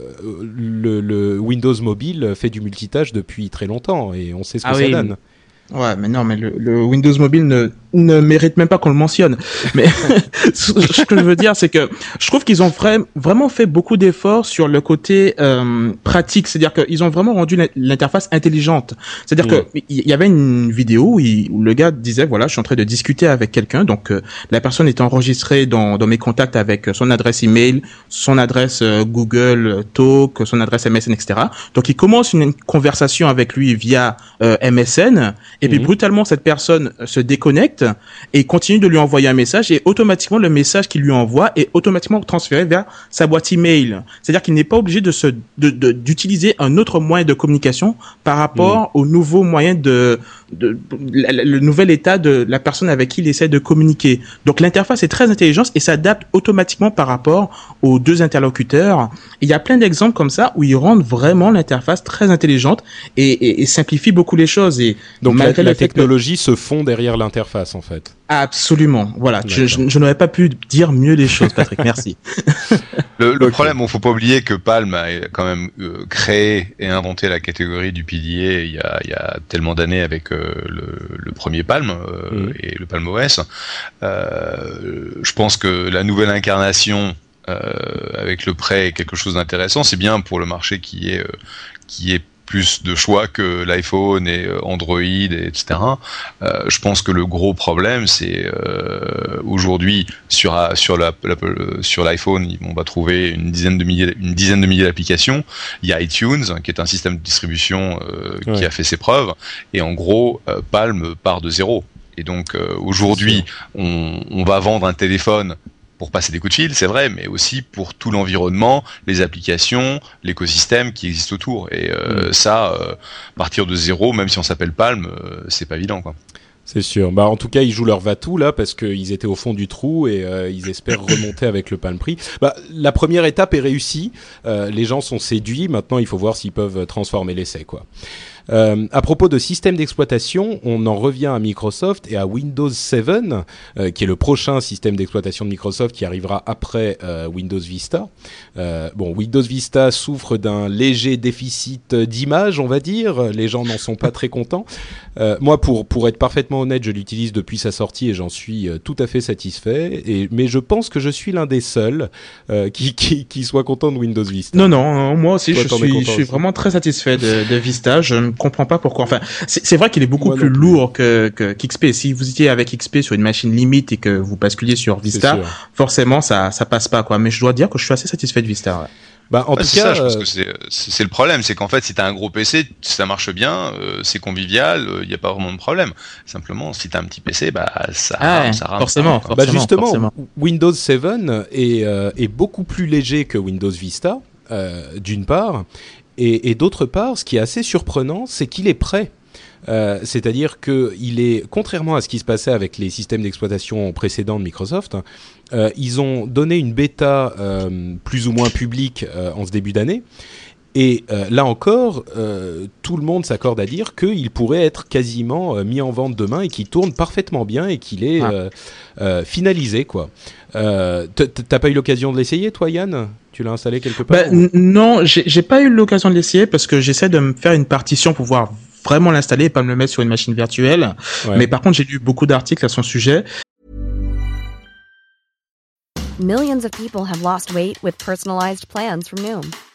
le, le Windows Mobile fait du multitâche depuis très longtemps et on sait ce que Ah ça oui, donne. Ouais, mais non, mais le, le Windows Mobile ne, ne mérite même pas qu'on le mentionne. Mais [laughs] ce que je veux dire, c'est que je trouve qu'ils ont vra- vraiment fait beaucoup d'efforts sur le côté euh, pratique. C'est-à-dire qu'ils ont vraiment rendu l'in- l'interface intelligente. C'est-à-dire Ouais. que il y avait une vidéo où, il- où le gars disait, voilà, je suis en train de discuter avec quelqu'un. Donc, euh, la personne est enregistrée dans, dans mes contacts avec son adresse email, son adresse euh, Google Talk, son adresse MSN, etc. Donc, il commence une conversation avec lui via euh, MSN. Et puis Mhm. brutalement, cette personne se déconnecte et continue de lui envoyer un message et automatiquement, le message qu'il lui envoie est automatiquement transféré vers sa boîte email. C'est-à-dire qu'il n'est pas obligé de se, d'utiliser un autre moyen de communication par rapport au nouveau moyen de, le nouvel état de la personne avec qui il essaie de communiquer. Donc l'interface est très intelligente et s'adapte automatiquement par rapport aux deux interlocuteurs. Et il y a plein d'exemples comme ça où ils rendent vraiment l'interface très intelligente et, et, et simplifient beaucoup les choses. Et Donc la, malgré la que- technologie se fond derrière l'interface en fait. Absolument. Voilà. Je, je, D'accord. je n'aurais pas pu dire mieux les choses, Patrick. Merci. [laughs] Le, le Ok. problème, bon, faut pas oublier que Palm a quand même euh, créé et inventé la catégorie du PDA il y a, il y a tellement d'années avec euh, le, le premier Palm euh, Mhm. et le Palm OS. Euh, je pense que la nouvelle incarnation euh, avec le prêt est quelque chose d'intéressant. C'est bien pour le marché qui est euh, qui est plus de choix que l'iPhone et euh, Android, et etc. Euh, je pense que le gros problème, c'est euh, aujourd'hui sur a- sur la, la- sur l'iPhone, on va trouver une dizaine de milliers une dizaine de milliers d'applications. Il y a iTunes, qui est un système de distribution euh, qui a fait ses preuves, et en gros, Palm part de zéro. Et donc euh, aujourd'hui, on, on va vendre un téléphone pour passer des coups de fil, c'est vrai, mais aussi pour tout l'environnement, les applications, l'écosystème qui existe autour. Et euh, ça, euh, partir de zéro, même si on s'appelle Palm, euh, c'est pas évident, quoi. C'est sûr. Bah, en tout cas, ils jouent leur va-tout là parce qu'ils étaient au fond du trou et euh, ils espèrent [coughs] remonter avec le Palm Prix. Bah, la première étape est réussie. Euh, les gens sont séduits. Maintenant, il faut voir s'ils peuvent transformer l'essai, quoi. Euh, à propos de système d'exploitation, on en revient à Microsoft et à Windows 7, euh, qui est le prochain système d'exploitation de Microsoft qui arrivera après euh, Windows Vista. Euh, bon, Windows Vista souffre d'un léger déficit d'image, on va dire. Les gens n'en sont pas très contents. Euh, moi, pour pour être parfaitement honnête, je l'utilise depuis sa sortie et j'en suis euh, tout à fait satisfait. Et mais je pense que je suis l'un des seuls euh, qui, qui qui soit content de Windows Vista. Non, non, moi aussi, Toi, je suis, je suis vraiment très satisfait de, de Vista. Je ne comprends pas pourquoi. Enfin, c'est c'est vrai qu'il est beaucoup plus plus. lourd que que- qu'XP. si vous étiez avec XP sur une machine limite et que vous basculiez sur Vista, forcément, ça ça passe pas quoi. Mais je dois dire que je suis assez satisfait de Vista. ouais. Bah, en tout c'est cas, ça, je pense euh, que c'est le problème, c'est qu'en fait, si t'as un gros PC, ça marche bien, euh, c'est convivial, il n'y a pas vraiment de problème. Simplement, si t'as un petit PC, bah ça Ah, rame, ça rame. forcément, quoi. Bah Forcément, justement, forcément. Windows 7 est, euh, est beaucoup plus léger que Windows Vista, euh, d'une part, et, d'autre part, ce qui est assez surprenant, c'est qu'il est prêt. Euh, C'est-à-dire que il est, contrairement à ce qui se passait avec les systèmes d'exploitation précédents de Microsoft, euh, ils ont donné une bêta euh, plus ou moins publique en ce début d'année. Et là encore, tout le monde s'accorde à dire qu'il pourrait être quasiment mis en vente demain et qu'il tourne parfaitement bien et qu'il est ah. finalisé, quoi. T'as pas eu l'occasion de l'essayer, toi, Yann? Tu l'as installé quelque part bah, Non, j'ai pas eu l'occasion de l'essayer parce que j'essaie de me faire une partition pour voir vraiment l'installer et pas me le mettre sur une machine virtuelle. Ouais. Mais par contre, j'ai lu beaucoup d'articles à son sujet. Millions of people have lost weight with personalized plans from Noom,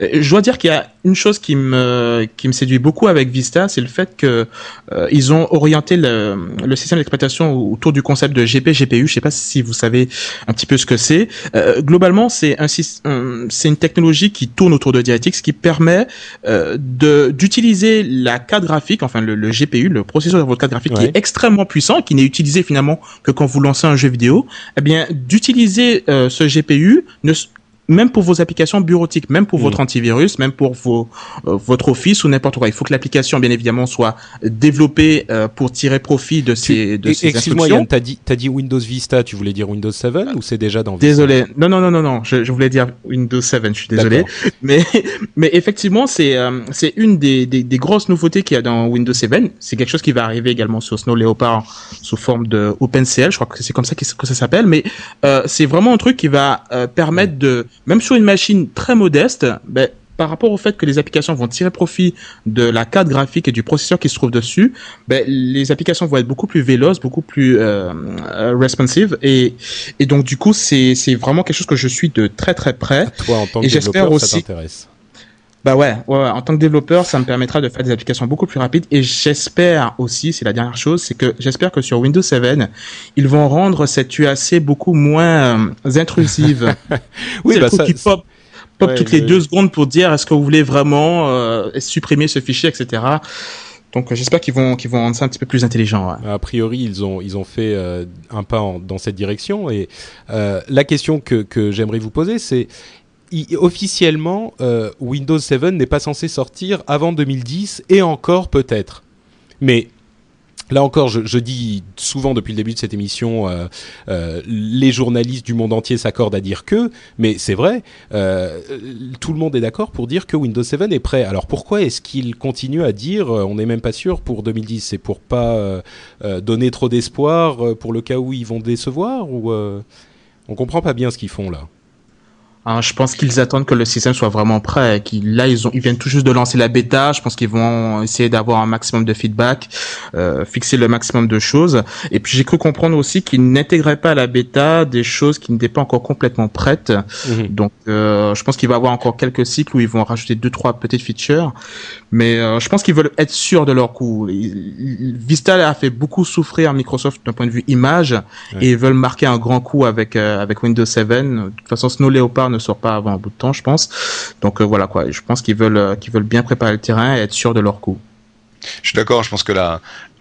Euh, je dois dire qu'il y a une chose qui me qui me séduit beaucoup avec Vista, c'est le fait que euh, ils ont orienté le, le système d'exploitation autour du concept de GP GPU. Je sais pas si vous savez un petit peu ce que c'est. Euh, globalement, c'est un, c'est une technologie qui tourne autour de DirectX qui permet euh, de d'utiliser la carte graphique, enfin le, le, GPU, le processeur de votre carte graphique, ouais. qui est extrêmement puissant, qui n'est utilisé finalement que quand vous lancez un jeu vidéo. Eh bien, d'utiliser euh, ce GPU ne même pour vos applications bureautiques, même pour mmh. votre antivirus, même pour vos, euh, votre Office ou n'importe quoi. Il faut que l'application, bien évidemment, soit développée euh, pour tirer profit de ces, de ces Excuse-moi, Yann, t'as dit, as dit Windows Vista, tu voulais dire Windows 7 ou c'est déjà dans Vista Désolé. Non, non, non, non, non. Je, je voulais dire Windows 7, je suis désolé. Mais, [laughs] mais effectivement, c'est, euh, c'est une des, des, des, grosses nouveautés qu'il y a dans Windows 7. C'est quelque chose qui va arriver également sur Snow Leopard sous forme de OpenCL. Je crois que c'est comme ça que ça s'appelle. Mais euh, c'est vraiment un truc qui va euh, permettre de même sur une machine très modeste, ben, par rapport au fait que les applications vont tirer profit de la carte graphique et du processeur qui se trouve dessus, ben, les applications vont être beaucoup plus véloces, beaucoup plus euh, euh responsive et, et donc du coup c'est vraiment quelque chose que je suis de très très près. Toi en tant que et développeur, aussi, ça t'intéresse. Bah ouais, ouais, ouais, en tant que développeur, ça me permettra de faire des applications beaucoup plus rapides et j'espère aussi, c'est la dernière chose, c'est que j'espère que sur Windows 7, ils vont rendre cette UAC beaucoup moins euh, intrusive. [laughs] oui, bah ça, qui pop, pop ouais, toutes les deux secondes pour dire est-ce que vous voulez vraiment euh, supprimer ce fichier, etc. Donc j'espère qu'ils vont qu'ils vont rendre ça un petit peu plus intelligent. Ouais. A priori, ils ont ils ont fait euh, un pas en, dans cette direction et euh, la question que que j'aimerais vous poser c'est officiellement, euh, Windows 7 n'est pas censé sortir avant 2010 et encore peut-être. Mais Là encore, je, dis souvent depuis le début de cette émission, euh, euh, les journalistes du monde entier s'accordent à dire que, mais c'est vrai, tout le monde est d'accord pour dire que Windows 7 est prêt. Alors pourquoi est-ce qu'ils continuent à dire, on n'est même pas sûr pour 2010 C'est pour pas donner trop d'espoir pour le cas où ils vont décevoir ou on comprend pas bien ce qu'ils font là Hein, je pense qu'ils attendent que le système soit vraiment prêt. Qu'ils, là, ils ont, ils viennent tout juste de lancer la bêta. Je pense qu'ils vont essayer d'avoir un maximum de feedback, euh, fixer le maximum de choses. Et puis j'ai cru comprendre aussi qu'ils n'intégraient pas à la bêta des choses qui n'étaient pas encore complètement prêtes. Mmh. Donc, euh, je pense qu'il va y avoir encore quelques cycles où ils vont rajouter deux trois petites features. Mais euh, je pense qu'ils veulent être sûrs de leur coup. Vista a fait beaucoup souffrir Microsoft d'un point de vue image ouais. et ils veulent marquer un grand coup avec euh, avec Windows 7. De toute façon, Snow Leopard ne sort pas avant un bout de temps, je pense. Donc euh, voilà quoi. Je pense qu'ils veulent euh, qu'ils veulent bien préparer le terrain et être sûrs de leur coup. Je suis d'accord. Je pense que la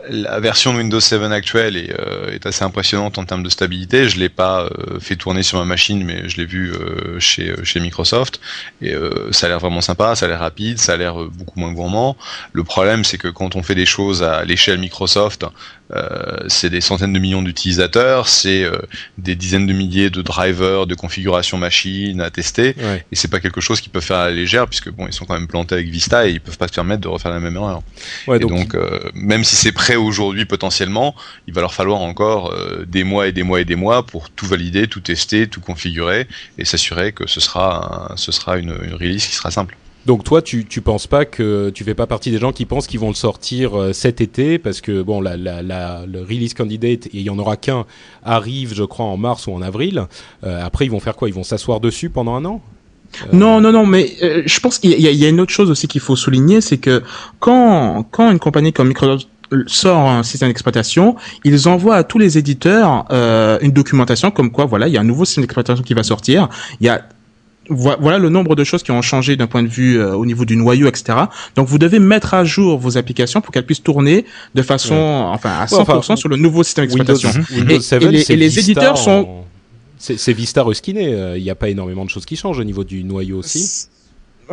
la version de Windows 7 actuelle est, euh, est, assez impressionnante en termes de stabilité. Je l'ai pas fait tourner sur ma machine, mais je l'ai vu chez, chez Microsoft. Et ça a l'air vraiment sympa, ça a l'air rapide, ça a l'air beaucoup moins gourmand. Le problème, c'est que quand on fait des choses à l'échelle Microsoft, c'est des centaines de millions d'utilisateurs, c'est des dizaines de milliers de drivers, de configurations machines à tester. Ouais. Et c'est pas quelque chose qu'ils peuvent faire à la légère, puisque bon, ils sont quand même plantés avec Vista et ils peuvent pas se permettre de refaire la même erreur. Ouais, et donc, donc même si c'est prêt aujourd'hui potentiellement, il va leur falloir encore euh, des mois et des mois et des mois pour tout valider, tout tester, tout configurer et s'assurer que ce sera, un, ce sera une, une, release qui sera simple. Donc toi, tu tu penses pas que tu fais pas partie des gens qui pensent qu'ils vont le sortir euh, cet été parce que bon, la, la, la, le release candidate, et il y en aura qu'un, arrive, je crois, en mars ou en avril. Euh, après, ils vont faire quoi? Ils vont s'asseoir dessus pendant un an? Non, non, non, mais euh, je pense qu'il y, y a une autre chose aussi qu'il faut souligner, c'est que quand, quand une compagnie comme Microsoft sort un système d'exploitation, ils envoient à tous les éditeurs euh, une documentation comme quoi, voilà, il y a un nouveau système d'exploitation qui va sortir. Il y a Vo- voilà le nombre de choses qui ont changé d'un point de vue euh, au niveau du noyau, etc. Donc vous devez mettre à jour vos applications pour qu'elles puissent tourner de façon, enfin à 100% Ouais, enfin, sur le nouveau système d'exploitation. Et- 7, et les- et éditeurs sont- en- C'est c'est Vista reskiné. euh, Il n'y a pas énormément de choses qui changent au niveau du noyau aussi.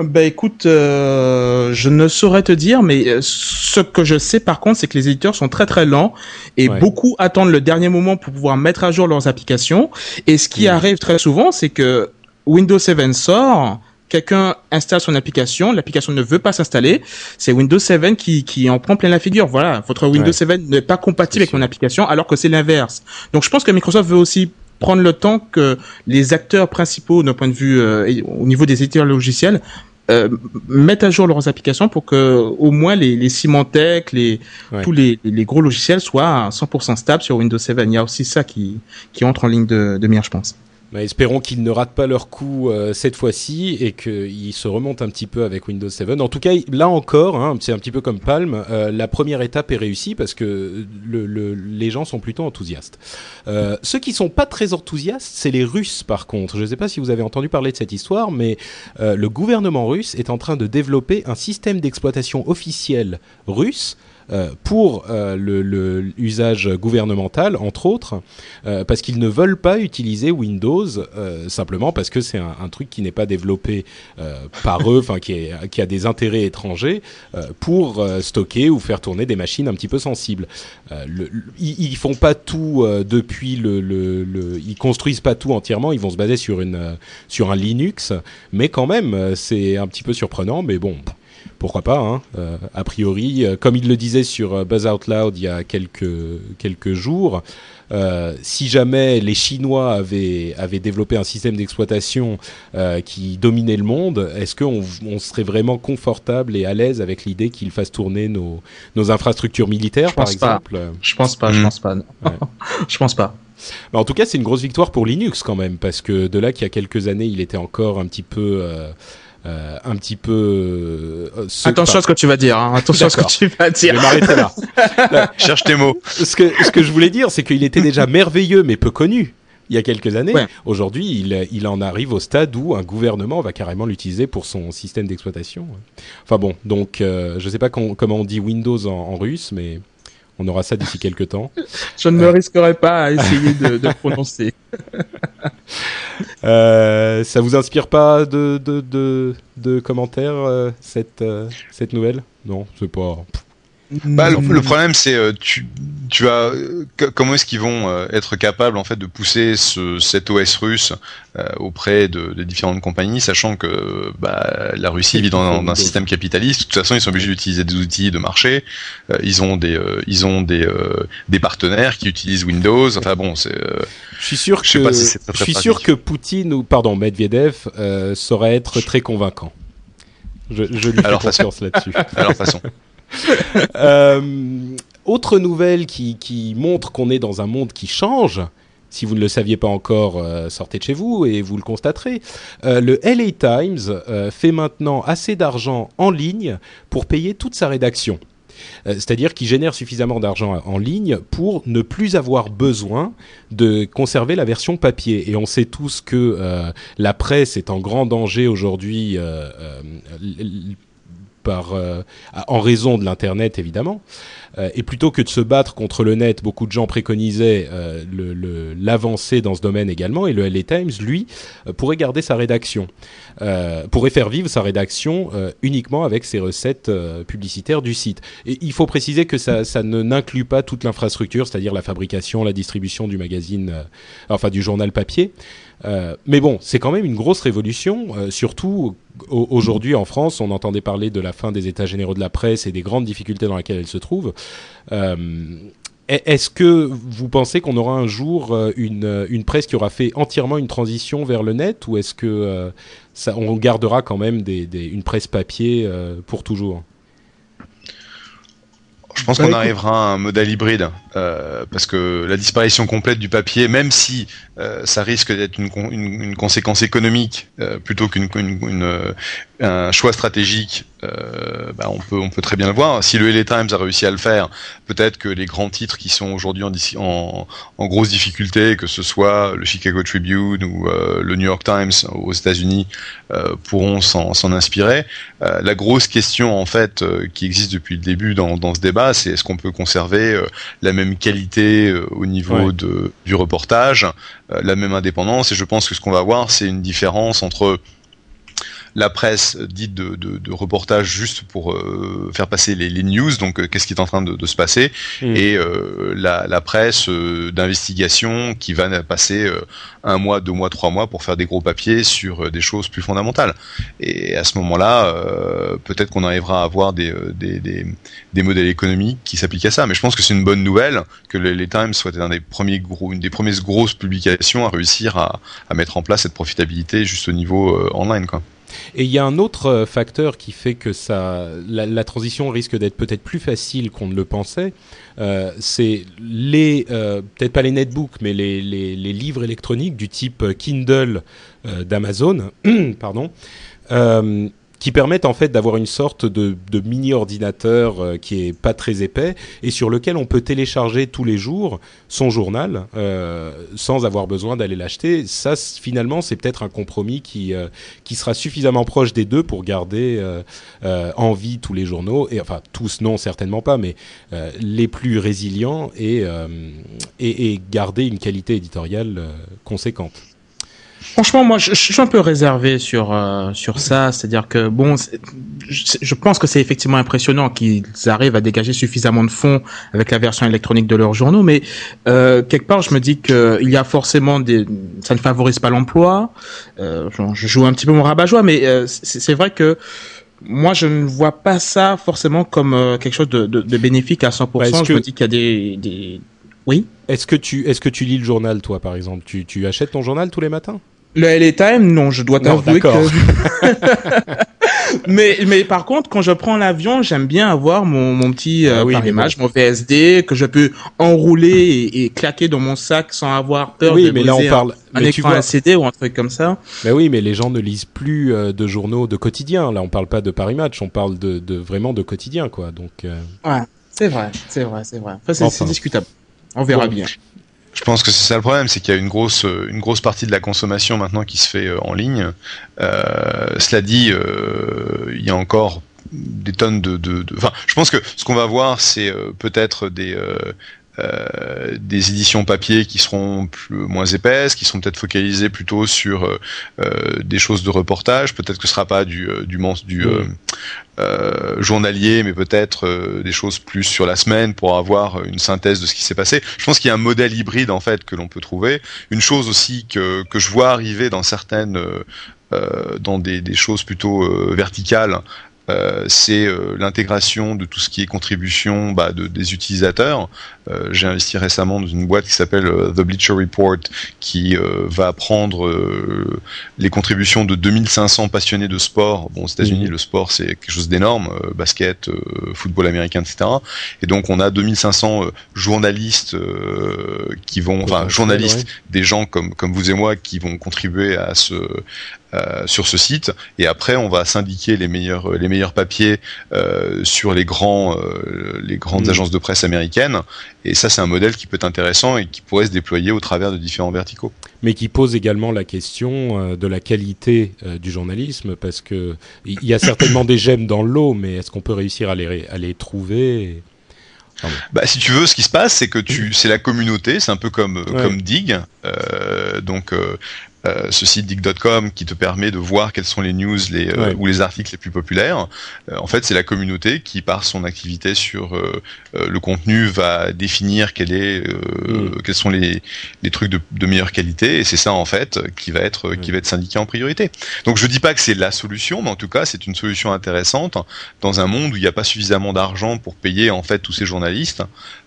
Ben écoute, euh, je ne saurais te dire, mais ce que je sais par contre, c'est que les éditeurs sont très très lents et Ouais. beaucoup attendent le dernier moment pour pouvoir mettre à jour leurs applications. Et ce qui Mhm. arrive très souvent, c'est que Windows 7 sort, quelqu'un installe son application, l'application ne veut pas s'installer, c'est Windows 7 qui, qui en prend plein la figure. Voilà, votre Windows Ouais. 7 n'est pas compatible avec mon application, alors que c'est l'inverse. Donc je pense que Microsoft veut aussi prendre le temps que les acteurs principaux d'un point de vue euh, au niveau des éditeurs logiciels euh, mettent à jour leurs applications pour que au moins les, les Symantec, les Ouais. tous les, les gros logiciels soient à 100% stables sur Windows 7. Il y a aussi ça qui qui entre en ligne de, de mire, je pense. Espérons qu'ils ne ratent pas leur coup euh, cette fois-ci et qu'ils se remontent un petit peu avec Windows 7. En tout cas, là encore, hein, c'est un petit peu comme Palm, euh, la première étape est réussie parce que le- les gens sont plutôt enthousiastes. Euh, ceux qui sont pas très enthousiastes, c'est les Russes par contre. Je ne sais pas si vous avez entendu parler de cette histoire, mais euh, le gouvernement russe est en train de développer un système d'exploitation officiel russe euh, pour euh, le, le gouvernemental, entre autres, euh, parce qu'ils ne veulent pas utiliser Windows euh, simplement parce que c'est un, truc qui n'est pas développé euh, par eux, enfin qui, a des intérêts étrangers euh, pour euh, stocker ou faire tourner des machines un petit peu sensibles. Euh, le- le- ils, ils font pas tout euh, depuis le, le, le- ils construisent pas tout entièrement. Ils vont se baser sur une euh, sur un Linux, mais quand même euh, c'est un petit peu surprenant. Mais bon. Pourquoi pas hein Euh, A priori, euh, comme il le disait sur euh, Buzz Out Loud il y a quelques quelques jours, euh, si jamais les Chinois avaient, avaient développé un système d'exploitation euh, qui dominait le monde, est-ce qu'on on serait vraiment confortable et à l'aise avec l'idée qu'ils fassent tourner nos, nos infrastructures militaires, Je par pense pas. exemple Je pense pas, je Mhm. pense pas. non. Ouais. [laughs] je pense pas. Mais En tout cas, c'est une grosse victoire pour Linux quand même, parce que de là qu'il y a quelques années, il était encore un petit peu... euh, euh, un petit peu... euh, ce- Attention à ce que tu vas dire. Hein. Attention à ce que tu vas Je vais dire. m'arrêter [laughs] là. Cherche tes mots. ce que, ce que je voulais dire, c'est qu'il était déjà merveilleux, mais peu connu. Il y a quelques années. Ouais. Aujourd'hui, il, il en arrive au stade où un gouvernement va carrément l'utiliser pour son système d'exploitation. Enfin bon, donc euh, je sais pas comment on dit Windows en, en russe, mais on aura ça d'ici quelques temps. Je ne me risquerai pas à essayer de, de [laughs] prononcer. Euh, ça vous inspire pas de, de, de, de commentaires euh, cette, euh, cette nouvelle? Non, c'est pas. Bah, le, le problème, c'est euh, tu, tu as euh, comment est-ce qu'ils vont euh, être capables en fait de pousser ce, cet OS russe euh, auprès de, de différentes compagnies, sachant que bah, la Russie vit dans, dans un système capitaliste. De toute façon, ils sont obligés d'utiliser des outils de marché. Euh, ils ont des euh, ils ont des euh, des partenaires qui utilisent Windows. Enfin bon, c'est euh, Je suis sûr Je sais que pas si c'est très, je suis pratique. sûr que Poutine ou pardon Medvedev euh, saurait être très convaincant. Je, je lui fais Alors, confiance là-dessus. à leur façon. [laughs] [laughs] Euh, autre nouvelle qui, montre qu'on est dans un monde qui change. Si vous ne le saviez pas encore, euh, sortez de chez vous et vous le constaterez. Euh, le LA Times fait maintenant assez d'argent en ligne pour payer toute sa rédaction. C'est-à-dire qu'il génère suffisamment d'argent en ligne pour ne plus avoir besoin de conserver la version papier. Et on sait tous que la presse est en grand danger aujourd'hui par, euh, en raison de l'internet évidemment. Euh, et plutôt que de se battre contre le net, beaucoup de gens préconisaient euh, l'avancée dans ce domaine également. Et le LA Times, lui, pourrait garder sa rédaction, pourrait faire vivre sa rédaction uniquement avec ses recettes publicitaires du site. Et il faut préciser que ça, ça ne n'inclut pas toute l'infrastructure, c'est-à-dire la fabrication, la distribution du magazine, enfin du journal papier. Euh, mais bon, c'est quand même une grosse révolution, euh, surtout au- aujourd'hui en France, on entendait parler de la fin des états généraux de la presse et des grandes difficultés dans lesquelles elle se trouve. Euh, est-ce que vous pensez qu'on aura un jour une, une presse qui aura fait entièrement une transition vers le net ou est-ce que ça, on gardera quand même des, des, une presse papier pour toujours? Je pense qu'on arrivera à un modèle hybride, euh, parce que la disparition complète du papier, même si euh, ça risque d'être une, conséquence économique euh, plutôt qu'une euh, un choix stratégique, bah on peut on peut très bien le voir. Si le LA Times a réussi à le faire, peut-être que les grands titres qui sont aujourd'hui en, grosse difficulté, que ce soit le Chicago Tribune ou le New York Times aux États-Unis, pourront s'en inspirer. la grosse question en fait qui existe depuis le début dans, dans ce débat, c'est est-ce qu'on peut conserver la même qualité au niveau de, du reportage euh, la même indépendance. Et je pense que ce qu'on va voir, c'est une différence entre la presse dite de, de, de reportage juste pour euh, faire passer les, les, news, donc euh, qu'est-ce qui est en train de, de se passer, mm. et euh, la, la, presse d'investigation qui va passer un mois, deux mois, trois mois pour faire des gros papiers sur des choses plus fondamentales. Et à ce moment-là, peut-être qu'on arrivera à avoir des, des, des, des modèles économiques qui s'appliquent à ça. Mais je pense que c'est une bonne nouvelle que les, Times soit un des premiers gros, une des premières grosses publications à réussir à, à mettre en place cette profitabilité juste au niveau online, quoi. Et il y a un autre euh, facteur qui fait que ça, la, transition risque d'être peut-être plus facile qu'on ne le pensait. Euh, c'est les, euh, peut-être pas les netbooks, mais les, livres électroniques du type Kindle d'Amazon, [clears throat] pardon. Qui permettent en fait d'avoir une sorte de, mini ordinateur euh, qui est pas très épais et sur lequel on peut télécharger tous les jours son journal euh, sans avoir besoin d'aller l'acheter. Ça, finalement, c'est peut-être un compromis qui euh, qui sera suffisamment proche des deux pour garder euh, en vie tous les journaux et enfin tous non certainement pas, mais les plus résilients et, et, et garder une qualité éditoriale conséquente. Franchement, moi, je, je, suis un peu réservé sur euh, sur ça. C'est-à-dire que bon, je, pense que c'est effectivement impressionnant qu'ils arrivent à dégager suffisamment de fonds avec la version électronique de leurs journaux, mais euh, quelque part, je me dis que il y a forcément des, ça ne favorise pas l'emploi. Euh, je joue un petit peu mon rabat-joie, mais c'est vrai que moi, je ne vois pas ça forcément comme quelque chose de, de, de, bénéfique à 100%. Bah, je que... me dis qu'il y a des, des... oui? Est-ce que tu est-ce que tu lis le journal, toi, par exemple? Tu tu achètes ton journal tous les matins? Le LA Time, non, je dois t'avouer que. [laughs] mais mais par contre, quand je prends l'avion, j'aime bien avoir mon mon petit euh, ah oui, image, bon. mon VSD que je peux enrouler et, et, claquer dans mon sac sans avoir peur oui, de mais là on parle un, un écran vois... CD ou un truc comme ça. Mais oui, mais les gens ne lisent plus euh, de journaux de quotidien. Là, on parle pas de Paris Match, on parle de, de vraiment de quotidien, quoi. Donc. Euh... Ouais, c'est vrai, c'est vrai, c'est vrai. Enfin, c'est enfin. discutable. On verra bon. bien. Je pense que c'est ça le problème, c'est qu'il y a une grosse, une grosse partie de la consommation maintenant qui se fait euh, en ligne. Euh, cela dit, euh, il y a encore des tonnes de, de, de... Enfin, je pense que ce qu'on va voir, c'est euh, peut-être des euh, des éditions papier qui seront plus, moins épaisses, qui seront peut-être focalisées plutôt sur euh, euh, des choses de reportage. Peut-être que ce sera pas du du, du mmh. journalier, mais peut-être des choses plus sur la semaine pour avoir une synthèse de ce qui s'est passé. Je pense qu'il y a un modèle hybride en fait que l'on peut trouver. Une chose aussi que que je vois arriver dans certaines euh, dans des, des, choses plutôt euh, verticales, euh, c'est euh, l'intégration de tout ce qui est contribution bah, de, des utilisateurs. Euh, j'ai investi récemment dans une boîte qui s'appelle The Bleacher Report, qui va prendre les contributions de 2500 passionnés de sport. Bon, aux États-Unis, mmh. le sport c'est quelque chose d'énorme, basket, football américain, etc. Et donc on a 2500 journalistes qui vont, enfin journalistes, des gens comme comme vous et moi qui vont contribuer à ce euh, sur ce site et après on va syndiquer les meilleurs les meilleurs papiers euh, sur les grands euh, les grandes mmh. agences de presse américaines et ça c'est un modèle qui peut être intéressant et qui pourrait se déployer au travers de différents verticaux mais qui pose également la question euh, de la qualité euh, du journalisme parce que il y a certainement des gemmes dans l'eau mais est-ce qu'on peut réussir à les à les trouver? Et... Bah, si tu veux, ce qui se passe, c'est que tu, c'est la communauté, c'est un peu comme ouais. comme Dig. Euh, donc, euh, ce site dig.com qui te permet de voir quelles sont les news les, ou les articles les plus populaires. en fait, c'est la communauté qui, par son activité sur le contenu, va définir quel est, mm. quels sont les, les trucs de, de meilleure qualité, et c'est ça en fait qui va être qui va être syndiqué en priorité. Donc je dis pas que c'est la solution, mais en tout cas c'est une solution intéressante dans un monde où il n'y a pas suffisamment d'argent pour payer en fait tous ces journalistes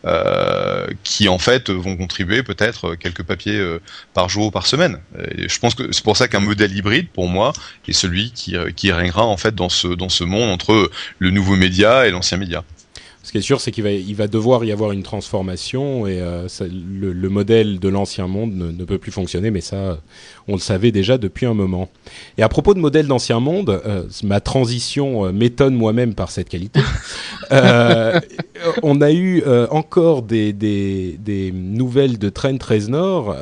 euh, qui en fait vont contribuer peut-être quelques papiers euh, par jour ou par semaine. Je pense que c'est pour ça qu'un modèle hybride pour moi est celui qui, euh, qui régnera en fait dans ce dans ce monde entre le nouveau média et l'ancien média. Ce qui est sûr, c'est qu'il va, il va devoir y avoir une transformation et euh, le, modèle de l'ancien monde ne, peut plus fonctionner, mais ça, on le savait déjà depuis un moment. Et à propos de modèle d'ancien monde, euh, ma transition euh, m'étonne moi-même par cette qualité. [laughs] on a eu encore des, des, des, nouvelles de Trent Reznor,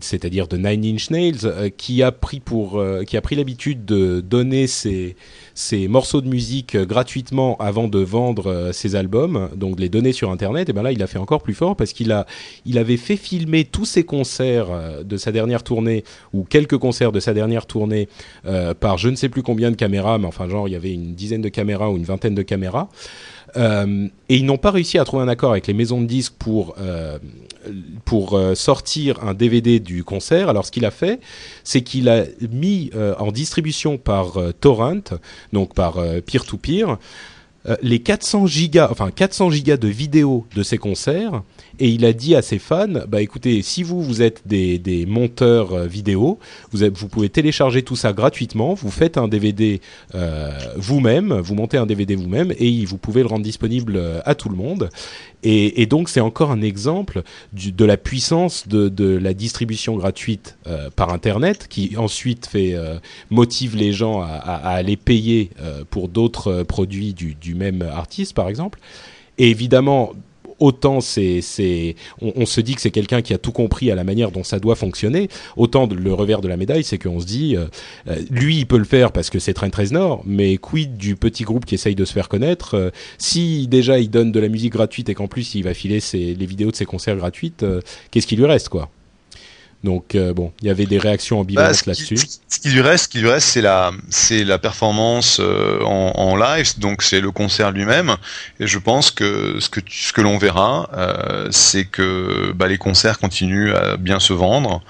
c'est-à-dire de Nine Inch Nails, qui a pris pour, qui a pris l'habitude de donner ses ses morceaux de musique euh, gratuitement avant de vendre euh, ses albums, donc de les donner sur Internet, et ben là il a fait encore plus fort parce qu'il a, il avait fait filmer tous ses concerts euh, de sa dernière tournée ou quelques concerts de sa dernière tournée par je ne sais plus combien de caméras, mais enfin genre il y avait une dizaine de caméras ou une vingtaine de caméras. Euh, et ils n'ont pas réussi à trouver un accord avec les maisons de disques pour euh, pour euh, sortir un DVD du concert. Alors ce qu'il a fait, c'est qu'il a mis en distribution par torrent, donc par peer-to-peer, les 400 gigas, enfin 400 gigas de vidéos de ces concerts et il a dit à ses fans, bah écoutez, si vous vous êtes des, des monteurs euh, vidéo, vous, vous pouvez télécharger tout ça gratuitement, vous faites un DVD euh, vous-même, vous montez un DVD vous-même et vous pouvez le rendre disponible euh, à tout le monde. Et, donc c'est encore un exemple de la puissance de, la distribution gratuite par Internet, qui ensuite fait motive les gens à aller payer pour d'autres produits du, du même artiste, par exemple. Et évidemment, autant c'est, c'est, on, se dit que c'est quelqu'un qui a tout compris à la manière dont ça doit fonctionner, autant le revers de la médaille, c'est qu'on se dit, euh, euh, lui, il peut le faire parce que c'est Trent Reznor, mais quid du petit groupe qui essaye de se faire connaître euh, Si déjà il donne de la musique gratuite et qu'en plus il va filer les vidéos de ses concerts gratuites, qu'est-ce qui lui reste, quoi? Donc euh, bon, il y avait des réactions ambivalentes bah, là-dessus. Ce qui lui reste, ce qui lui reste, c'est la, c'est la performance euh, en, en, live, donc c'est le concert lui-même. Et je pense que ce que ce que l'on verra, euh, c'est que bah, les concerts continuent à bien se vendre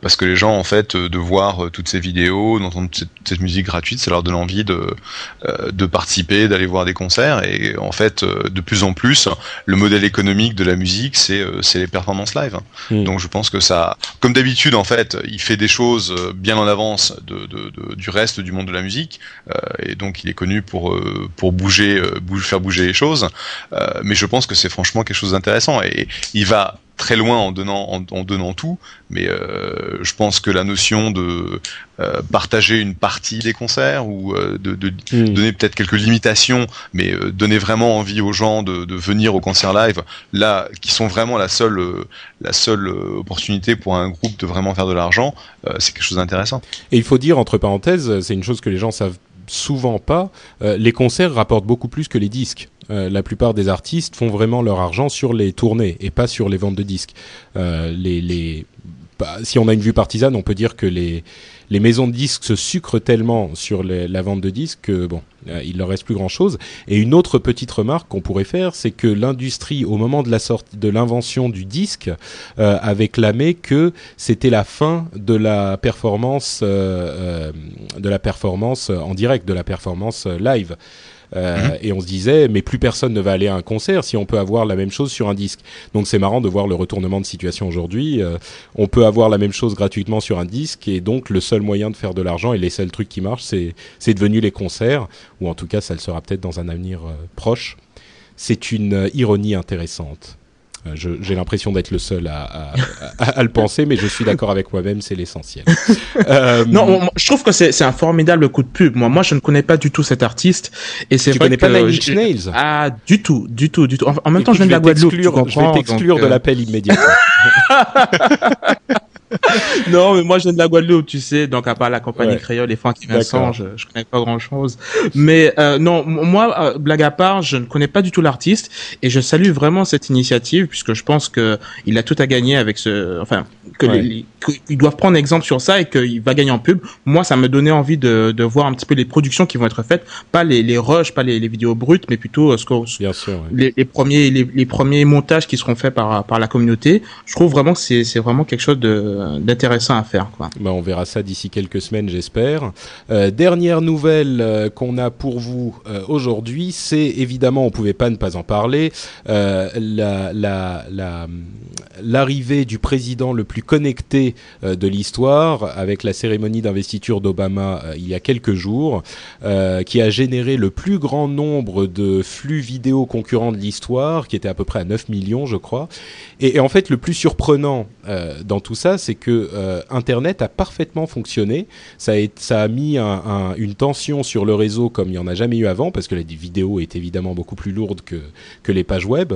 parce que les gens en fait de voir toutes ces vidéos, d'entendre cette, cette, musique gratuite, ça leur donne envie de de participer, d'aller voir des concerts. Et en fait, de plus en plus, le modèle économique de la musique, c'est c'est les performances live. Hmm. Donc je pense que ça, comme d'habitude, en fait, il fait des choses euh, bien en avance du reste du monde de la musique, euh, et donc il est connu pour euh, pour bouger, faire bouger les choses. mais je pense que c'est franchement quelque chose d'intéressant, et il va très loin en donnant en, donnant tout, mais euh, je pense que la notion de euh, partager une partie des concerts ou euh, de, de hmm. donner peut-être quelques limitations, mais donner vraiment envie aux gens de, de, venir au concert live, là, qui sont vraiment la seule la seule opportunité pour un groupe de vraiment faire de l'argent, c'est quelque chose d'intéressant. Et il faut dire entre parenthèses, c'est une chose que les gens savent souvent pas, les concerts rapportent beaucoup plus que les disques. Euh, la plupart des artistes font vraiment leur argent sur les tournées et pas sur les ventes de disques. Euh, les, les, bah, si on a une vue partisane, on peut dire que les, les maisons de disques se sucrent tellement sur la vente de disques que bon, euh, il leur reste plus grand chose. Et une autre petite remarque qu'on pourrait faire, c'est que l'industrie, au moment de la sortie, de l'invention du disque, euh, avait clamé que c'était la fin de la performance, euh, de la performance en direct, de la performance live. Euh. Et on se disait, mais plus personne ne va aller à un concert si on peut avoir la même chose sur un disque. Donc c'est marrant de voir le retournement de situation aujourd'hui. Euh, on peut avoir la même chose gratuitement sur un disque et donc le seul moyen de faire de l'argent et les seuls trucs qui marchent, c'est devenu les concerts, ou en tout cas ça le sera peut-être dans un avenir euh, proche. C'est une ironie intéressante. Euh, j'ai l'impression d'être le seul à, à, à, le penser, mais je suis d'accord avec moi-même, c'est l'essentiel. [laughs] Euh, non, je trouve que c'est un formidable coup de pub. Moi, moi, je ne connais pas du tout cet artiste, et c'est vrai connais pas Nine Inch Nails? Ah, du tout, du tout, du tout. En, même temps, je viens de la Guadeloupe. Je vais t'exclure de euh, l'appel immédiatement. [laughs] [laughs] non, mais moi je viens de la Guadeloupe, tu sais, donc à part la compagnie créole et Francky Vincent, je, je connais pas grand chose. Mais euh, non, moi, euh, blague à part, je ne connais pas du tout l'artiste et je salue vraiment cette initiative puisque je pense que il a tout à gagner avec ce, enfin, que qu'ils doivent prendre exemple sur ça et qu'il va gagner en pub. Moi, ça me donnait envie de, de voir un petit peu les productions qui vont être faites, pas les, les rushs, pas les, les vidéos brutes, mais plutôt euh, ce que, Bien sûr, les, les, premiers les, les, premiers montages qui seront faits par par la communauté. Je trouve vraiment que c'est c'est vraiment quelque chose de d'intéressant à faire. Quoi. Bah, on verra ça d'ici quelques semaines, j'espère. Euh, dernière nouvelle euh, qu'on a pour vous euh, aujourd'hui, c'est évidemment, on pouvait pas ne pas en parler, la, la, la, l'arrivée du président le plus connecté de l'histoire, avec la cérémonie d'investiture d'Obama il y a quelques jours, qui a généré le plus grand nombre de flux vidéo concurrents de l'histoire, qui était à peu près à 9 millions, je crois. Et, en fait, le plus surprenant dans tout ça, c'est que Internet a parfaitement fonctionné. Ça a, ça a mis un, un, une tension sur le réseau comme il n'y en a jamais eu avant, parce que la vidéo est évidemment beaucoup plus lourde que, que les pages web.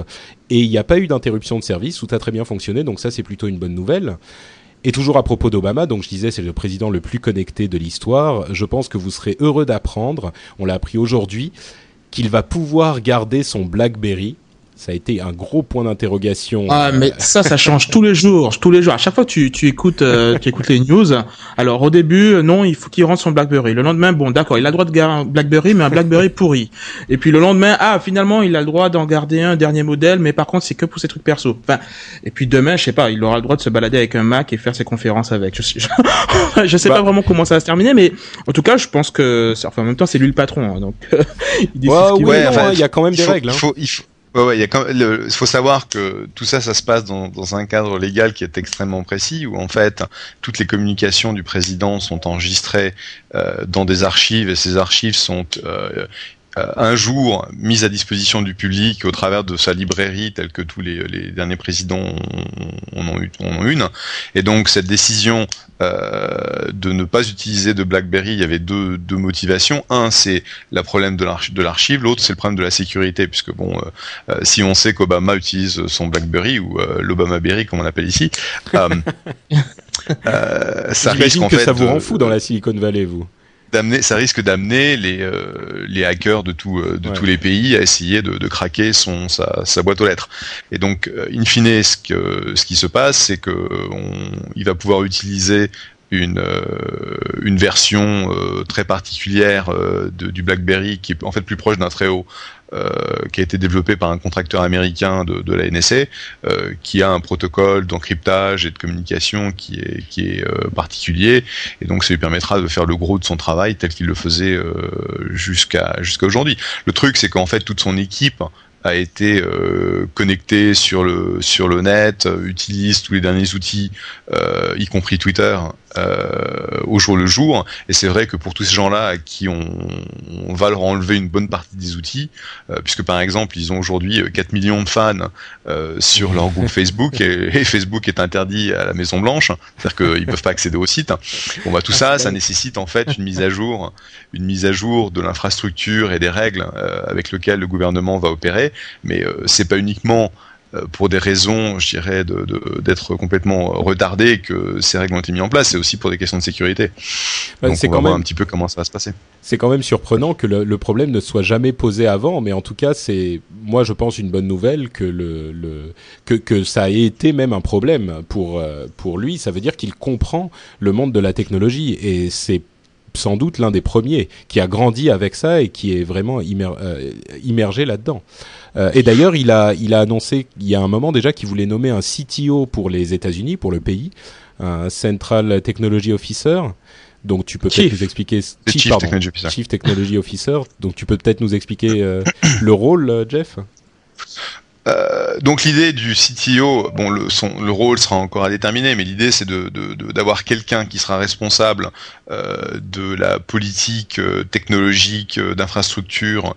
Et il n'y a pas eu d'interruption de service, tout a très bien fonctionné, donc ça c'est plutôt une bonne nouvelle. Et toujours à propos d'Obama, donc je disais c'est le président le plus connecté de l'histoire, je pense que vous serez heureux d'apprendre, on l'a appris aujourd'hui, qu'il va pouvoir garder son BlackBerry ça a été un gros point d'interrogation. Ah, mais ça, ça change tous les jours, tous les jours. À chaque fois, tu, tu écoutes, euh, tu écoutes les news. Alors, au début, non, il faut qu'il rentre son BlackBerry. Le lendemain, bon, d'accord, il a le droit de garder un BlackBerry, mais un BlackBerry [laughs] pourri. Et puis le lendemain, ah, finalement, il a le droit d'en garder un dernier modèle, mais par contre, c'est que pour ses trucs perso. Enfin, et puis demain, je sais pas, il aura le droit de se balader avec un Mac et faire ses conférences avec. Je sais, je, [laughs] je sais bah. pas vraiment comment ça va se terminer, mais en tout cas, je pense que, enfin, en même temps, c'est lui le patron, hein, donc [laughs] il décide ouais, ouais, enfin, il y a quand même des faut, règles. Hein. Il faut, il faut... Ouais, ouais, faut savoir que tout ça, ça se passe dans, dans, un cadre légal qui est extrêmement précis, où en fait toutes les communications du président sont enregistrées euh, dans des archives et ces archives sont euh, un jour mise à disposition du public au travers de sa librairie, telle que tous les, les derniers présidents en ont, une. Et donc cette décision euh, de ne pas utiliser de BlackBerry, il y avait deux, deux motivations. Un, c'est le problème de l'archive, l'autre, c'est le problème de la sécurité, puisque bon, euh, si on sait qu'Obama utilise son BlackBerry ou euh, l'Obama-Berry, comme on appelle ici, [laughs] ça risque en que fait. ça vous rend fou dans la Silicon Valley, vous d'amener, ça risque d'amener les euh, les hackers de tout de ouais. tous les pays à essayer de, de craquer son sa, sa, boîte aux lettres. Et donc, euh, in fine, ce que ce qui se passe, c'est que on, il va pouvoir utiliser une euh, une version très particulière de, du BlackBerry qui est en fait plus proche d'un haut euh, qui a été développé par un contracteur américain de, la NSA, euh, qui a un protocole d'encryptage et de communication qui est, qui est euh, particulier, et donc ça lui permettra de faire le gros de son travail tel qu'il le faisait jusqu'à aujourd'hui. Le truc, c'est qu'en fait toute son équipe a été euh, connecté sur le sur le net, euh, utilise tous les derniers outils, euh, y compris Twitter, au jour le jour. Et c'est vrai que pour tous ces gens-là à qui on, va leur enlever une bonne partie des outils, puisque par exemple ils ont aujourd'hui 4 millions de fans sur leur groupe Facebook et, Facebook est interdit à la Maison Blanche, c'est-à-dire qu'ils peuvent pas accéder au site. Bon bah tout ça, ça nécessite en fait une mise à jour, une mise à jour de l'infrastructure et des règles avec lesquelles le gouvernement va opérer mais euh, c'est pas uniquement euh, pour des raisons, je dirais, d'être complètement retardé que ces règles ont été mises en place, c'est aussi pour des questions de sécurité. Bah, Donc on va quand voir même... un petit peu comment ça va se passer. C'est quand même surprenant que le, le, problème ne soit jamais posé avant, mais en tout cas, c'est, moi, je pense, une bonne nouvelle que le, le que, que ça ait été même un problème pour euh, pour lui. Ça veut dire qu'il comprend le monde de la technologie et c'est sans doute l'un des premiers qui a grandi avec ça et qui est vraiment immer, euh, immergé là-dedans. Euh, et d'ailleurs, il a, il a annoncé il y a un moment déjà qu'il voulait nommer un CTO pour les États-Unis, pour le pays, un Central Technology Officer. Donc tu peux peut-être nous expliquer Chief, Chief, pardon, Technology Officer. Chief Technology Officer. Donc tu peux peut-être nous expliquer euh, le rôle, Jeff? Euh, donc l'idée du CTO, bon le, rôle sera encore à déterminer, mais l'idée c'est d'avoir quelqu'un qui sera responsable euh, de la politique euh, technologique d'infrastructure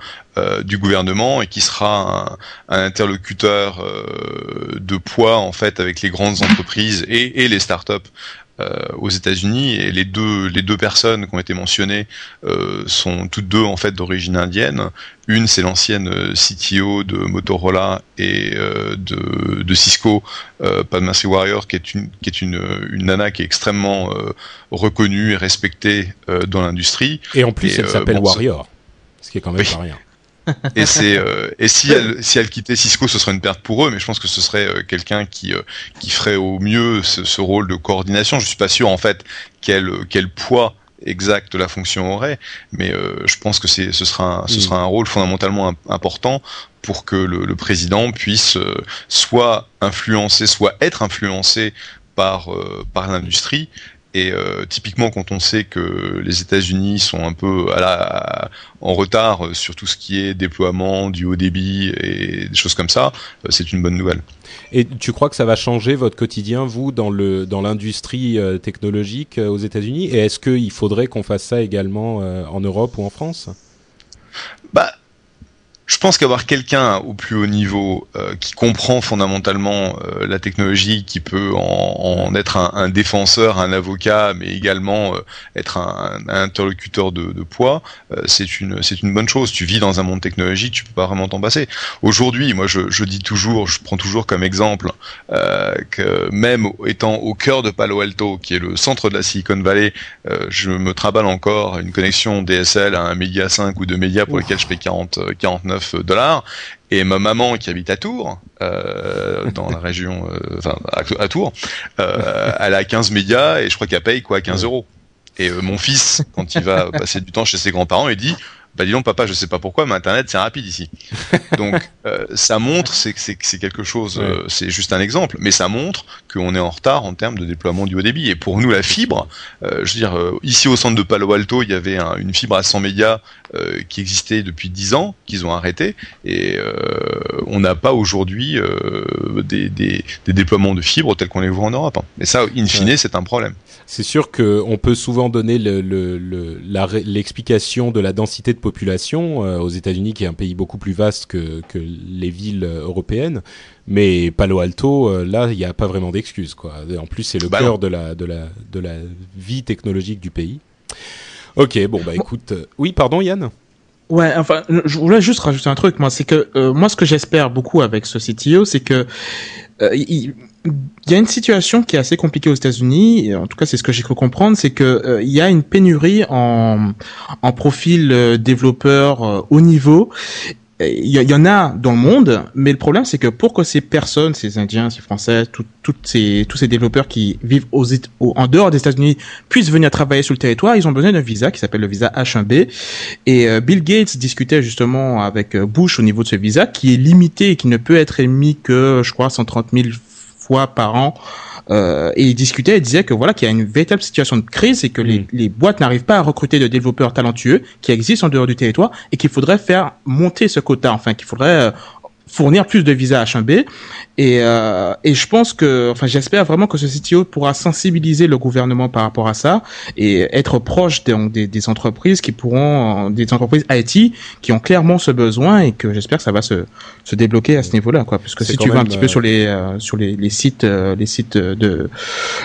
du gouvernement et qui sera un, un interlocuteur de poids en fait avec les grandes entreprises et, et les startups aux États-Unis et les deux les deux personnes qui ont été mentionnées sont toutes deux en fait d'origine indienne. Une c'est l'ancienne CTO de Motorola et de, de Cisco, Padma Warrior, qui est une qui est une, une nana qui est extrêmement reconnue et respectée dans l'industrie. Et en plus, elle s'appelle Warrior, ce qui est quand même pas rien [laughs] et c'est euh, et si elle si elle quittait Cisco, ce serait une perte pour eux, mais je pense que ce serait euh, quelqu'un qui euh, qui ferait au mieux ce, rôle de coordination. Je suis pas sûr en fait quel quel poids exact la fonction aurait, mais je pense que c'est ce sera un, ce mm. sera un rôle fondamentalement important pour que le, le président puisse soit influencer, soit être influencé par par l'industrie et euh, typiquement, quand on sait que les États-Unis sont un peu à la, en retard sur tout ce qui est déploiement du haut débit et des choses comme ça, euh, c'est une bonne nouvelle. Et tu crois que ça va changer votre quotidien, vous, dans le dans l'industrie euh, technologique aux États-Unis? Et est-ce qu'il faudrait qu'on fasse ça également en Europe ou en France? Bah je pense qu'avoir quelqu'un au plus haut niveau euh, qui comprend fondamentalement euh, la technologie, qui peut en, en être un, un, défenseur, un avocat, mais également euh, être un, un, interlocuteur de, de poids, c'est une c'est une bonne chose. Tu vis dans un monde technologique, tu peux pas vraiment t'en passer. Aujourd'hui, moi, je, je, dis toujours, je prends toujours comme exemple que même étant au cœur de Palo Alto, qui est le centre de la Silicon Valley, je me traballe encore une connexion DSL à un média 5 ou deux médias pour lesquels je paye 40 49 dollars. Et ma maman qui habite à Tours, euh, dans la [laughs] région, euh, enfin à, Tours, euh, elle a 15 médias et je crois qu'elle paye quoi 15 euros. Et mon fils, quand il va passer du temps chez ses grands-parents, il dit bah dis donc papa, je sais pas pourquoi, mais Internet c'est rapide ici. [laughs] Donc euh, ça montre, c'est quelque chose, euh, c'est juste un exemple, mais ça montre qu'on est en retard en termes de déploiement du haut débit. Et pour nous la fibre, euh, je veux dire, ici au centre de Palo Alto, il y avait une fibre à 100 mégas qui existait depuis 10 ans, qu'ils ont arrêté, et on n'a pas aujourd'hui des, des, des, déploiements de fibre tels qu'on les voit en Europe. Hein. Mais ça, in fine, c'est un problème. C'est sûr qu'on peut souvent donner l'explication le, le, de la densité de population euh, aux États-Unis, qui est un pays beaucoup plus vaste que, que les villes européennes. Mais Palo Alto, euh, là, il n'y a pas vraiment d'excuse, quoi. En plus, c'est le bah cœur de la, de, la, de la vie technologique du pays. Ok, bon, bah écoute. Euh, oui, pardon, Yann? Ouais, enfin, je voulais juste rajouter un truc, moi, c'est que moi, ce que j'espère beaucoup avec ce CTO, c'est que il, il y a une situation qui est assez compliquée aux États-Unis. En tout cas, c'est ce que j'ai cru comprendre, c'est que euh, il y a une pénurie en en profil euh, développeur euh, haut niveau. Il y, en a dans le monde, mais le problème c'est que pour que ces personnes, ces Indiens, ces Français, toutes ces tous ces développeurs qui vivent aux, en dehors des États-Unis puissent venir travailler sur le territoire, ils ont besoin d'un visa qui s'appelle le visa H1B. Et Bill Gates discutait justement avec Bush au niveau de ce visa qui est limité et qui ne peut être émis que je crois 130 000 fois par an. Euh, et il discutait et disait que voilà qu'il y a une véritable situation de crise et que les, mm. les, boîtes n'arrivent pas à recruter de développeurs talentueux qui existent en dehors du territoire et qu'il faudrait faire monter ce quota, enfin qu'il faudrait euh, fournir plus de visas H1B et, euh, et je pense que, enfin, j'espère vraiment que ce CTO pourra sensibiliser le gouvernement par rapport à ça et être proche des, des, entreprises qui pourront, des entreprises IT qui ont clairement ce besoin et que j'espère que ça va se, se débloquer à ce niveau-là, quoi. Parce que si tu vas un petit peu sur les, euh, sur les, les sites, euh, les sites de,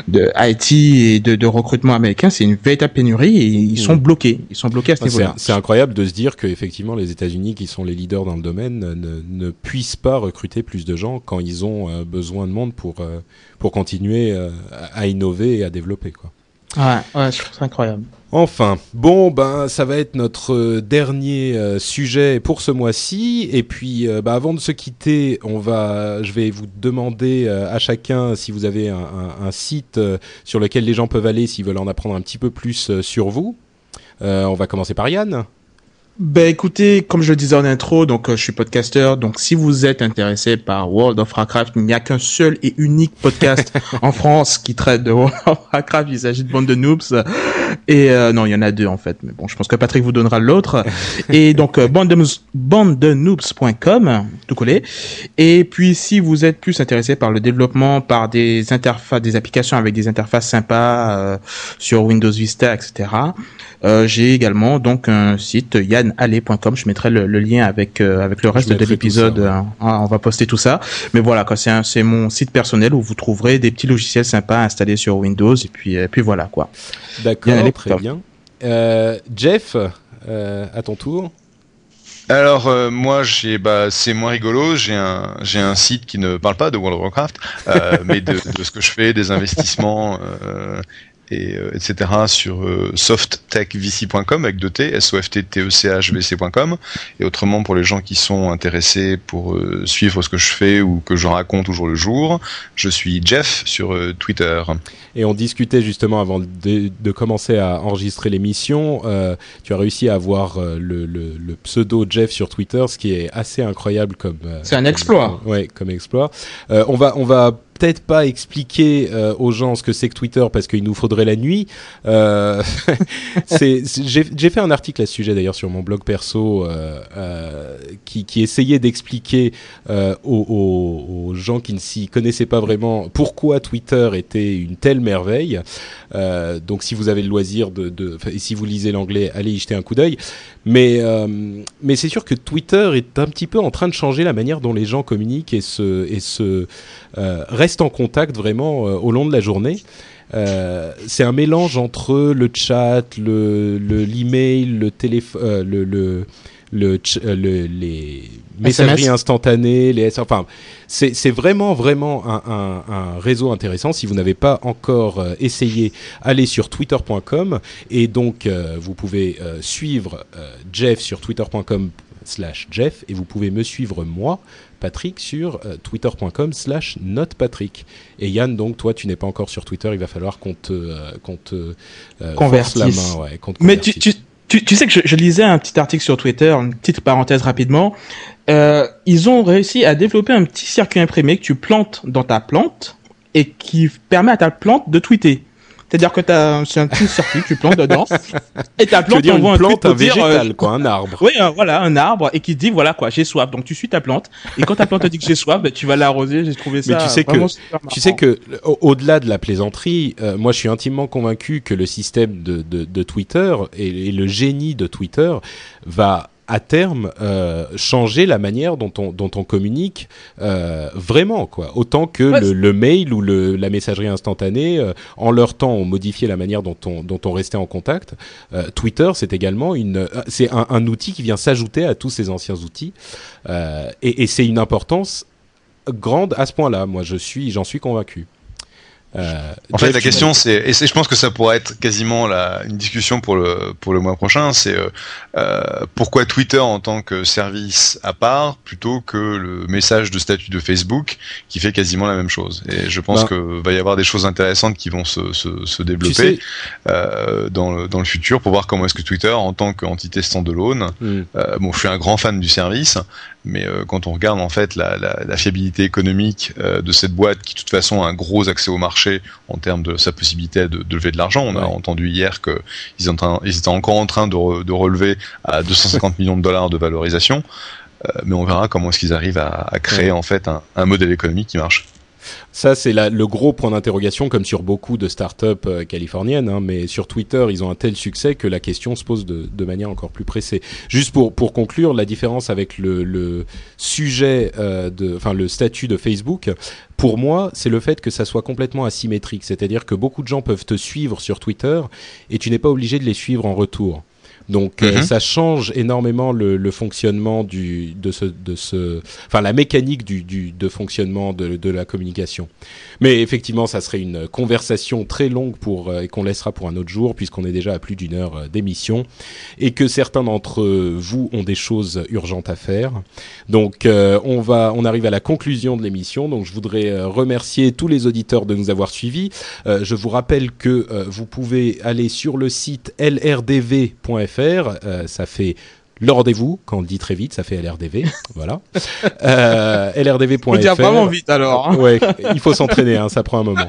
de IT et de, de recrutement américain, c'est une véritable pénurie et ils sont mm. bloqués. Ils sont bloqués à ce niveau-là. C'est incroyable de se dire que effectivement les États-Unis, qui sont les leaders dans le domaine, ne, ne puissent pas recruter plus de gens quand ils ont euh, besoin de monde pour euh, pour continuer euh, à innover et à développer quoi. Ouais, ouais, je trouve ça incroyable. Enfin, bon, ben, ça va être notre dernier sujet pour ce mois-ci. Et puis, ben, avant de se quitter, on va, je vais vous demander à chacun si vous avez un, un, site sur lequel les gens peuvent aller s'ils veulent en apprendre un petit peu plus sur vous. on va commencer par Yann. Ben écoutez, comme je le disais en intro, donc euh, je suis podcasteur, donc si vous êtes intéressé par World of Warcraft, il n'y a qu'un seul et unique podcast [laughs] en France qui traite de World of Warcraft. Il s'agit de Bande de Noobs. Et euh, non, il y en a deux en fait, mais bon, je pense que Patrick vous donnera l'autre. [laughs] et donc euh, bande-de-noobs.com, tout collé. Et puis si vous êtes plus intéressé par le développement, par des interfaces, des applications avec des interfaces sympas euh, sur Windows Vista, etc j'ai également donc un site yannallé.com. Je mettrai le, le lien avec euh, avec le reste de l'épisode. ouais. hein. Ah, on va poster tout ça. Mais voilà, c'est c'est mon site personnel où vous trouverez des petits logiciels sympas installés sur Windows et puis et puis voilà quoi. D'accord, Bien, allez, très bien. Euh, Jeff, euh, à ton tour. Alors euh, moi j'ai bah c'est moins rigolo, j'ai un j'ai un site qui ne parle pas de World of Warcraft, euh, [laughs] mais de, de ce que je fais, des investissements euh, et euh, etc sur euh, softtechvc.com avec deux T, s o f t t e c h v c.com et autrement pour les gens qui sont intéressés pour euh, suivre ce que je fais ou que je raconte au jour le jour, je suis Jeff sur euh, Twitter. Et on discutait justement avant de, de commencer à enregistrer l'émission. euh, tu as réussi à avoir euh, le, le- le pseudo Jeff sur Twitter, ce qui est assez incroyable comme. euh, C'est un comme- exploit. ouais, comme exploit. Euh, on va, on va peut-être pas expliquer euh, aux gens ce que c'est que Twitter parce qu'il nous faudrait la nuit. Euh, [laughs] j'ai, fait un article à ce sujet d'ailleurs sur mon blog perso euh, qui, essayait d'expliquer aux, gens qui ne s'y connaissaient pas vraiment pourquoi Twitter était une telle merveille. Donc si vous avez le loisir de, et si vous lisez l'anglais, allez y jeter un coup d'œil. Mais mais c'est sûr que Twitter est un petit peu en train de changer la manière dont les gens communiquent et se et se restent en contact vraiment euh, au long de la journée. Euh, c'est un mélange entre le chat, le le- l'email, le téléphone, euh, le le le, euh, le- les messageries instantanées, les S- enfin c'est vraiment vraiment un, un, un réseau intéressant. Si vous n'avez pas encore euh, essayé, allez sur twitter.com et donc vous pouvez suivre Jeff sur twitter.com slash Jeff et vous pouvez me suivre moi Patrick sur euh, twitter.com slash notepatrick et Yann donc toi tu n'es pas encore sur Twitter il va falloir qu'on te euh, qu'on te euh, force la main ouais, qu'on te Mais tu, tu, tu sais que je, je lisais un petit article sur Twitter, une petite parenthèse rapidement. Euh, ils ont réussi à développer un petit circuit imprimé que tu plantes dans ta plante et qui permet à ta plante de tweeter. C'est-à-dire que t'as, c'est un petit circuit, tu plantes dedans [laughs] et ta plante dire t'envoie une un plante un dire, euh, végétal quoi un arbre oui, euh, voilà, un arbre et qui te dit voilà quoi, j'ai soif. Donc tu suis ta plante et quand ta plante te dit que j'ai soif, ben, tu vas l'arroser. J'ai trouvé ça Mais tu sais que- Tu sais que au- au-delà de la plaisanterie, euh, moi je suis intimement convaincu que le système de, de, de Twitter et, et le génie de Twitter va à terme euh, changer la manière dont on, dont on communique euh, vraiment quoi autant que Ouais, le, mail ou le, la messagerie instantanée euh, en leur temps ont modifié la manière dont on, dont on restait en contact Twitter c'est également une c'est un, un outil qui vient s'ajouter à tous ces anciens outils et, et c'est une importance grande à ce point-là. Moi, je suis, j'en suis convaincu. Euh, En fait, la question, c'est, et je pense que ça pourrait être quasiment la, une discussion pour le pour le mois prochain, c'est euh, euh, pourquoi Twitter en tant que service à part plutôt que le message de statut de Facebook qui fait quasiment la même chose. Et je pense Ben. que va y avoir des choses intéressantes qui vont se se, se Tu développer sais, euh, dans le dans le futur pour voir comment est-ce que Twitter en tant qu'entité standalone euh, bon, je suis un grand fan du service, mais euh, quand on regarde en fait la, la, la fiabilité économique euh, de cette boîte, qui de toute façon a un gros accès au marché en termes de sa possibilité de, de lever de l'argent, on a Ouais. entendu hier que ils, sont en train- ils étaient encore en train de, re- de relever à [laughs] 250 millions de dollars de valorisation, euh, mais on verra comment est-ce qu'ils arrivent à, à créer Ouais. en fait un, un modèle économique qui marche. Ça c'est le gros point d'interrogation, comme sur beaucoup de startups euh, californiennes. hein, mais sur Twitter, ils ont un tel succès que la question se pose de, manière encore plus pressée. Juste pour conclure, la différence avec le, sujet, euh, enfin le statut de Facebook. Pour moi, c'est le fait que ça soit complètement asymétrique, c'est-à-dire que beaucoup de gens peuvent te suivre sur Twitter et tu n'es pas obligé de les suivre en retour. Donc euh, Mhm. ça change énormément le, le fonctionnement du de ce de ce enfin la mécanique du, du de fonctionnement de, de la communication. Mais effectivement, ça serait une conversation très longue pour euh, et qu'on laissera pour un autre jour puisqu'on est déjà à plus d'une heure euh, d'émission et que certains d'entre vous ont des choses urgentes à faire. Donc euh, on va on arrive à la conclusion de l'émission. Donc je voudrais remercier tous les auditeurs de nous avoir suivis. Euh, je vous rappelle que euh, vous pouvez aller sur le site lrdv.fr. Euh, ça fait le rendez-vous, quand on le dit très vite, ça fait LRDV, [laughs] voilà. Euh, LRDV.fr. Faut dire vraiment vite alors. hein. Ouais, il faut s'entraîner, hein, ça prend un moment.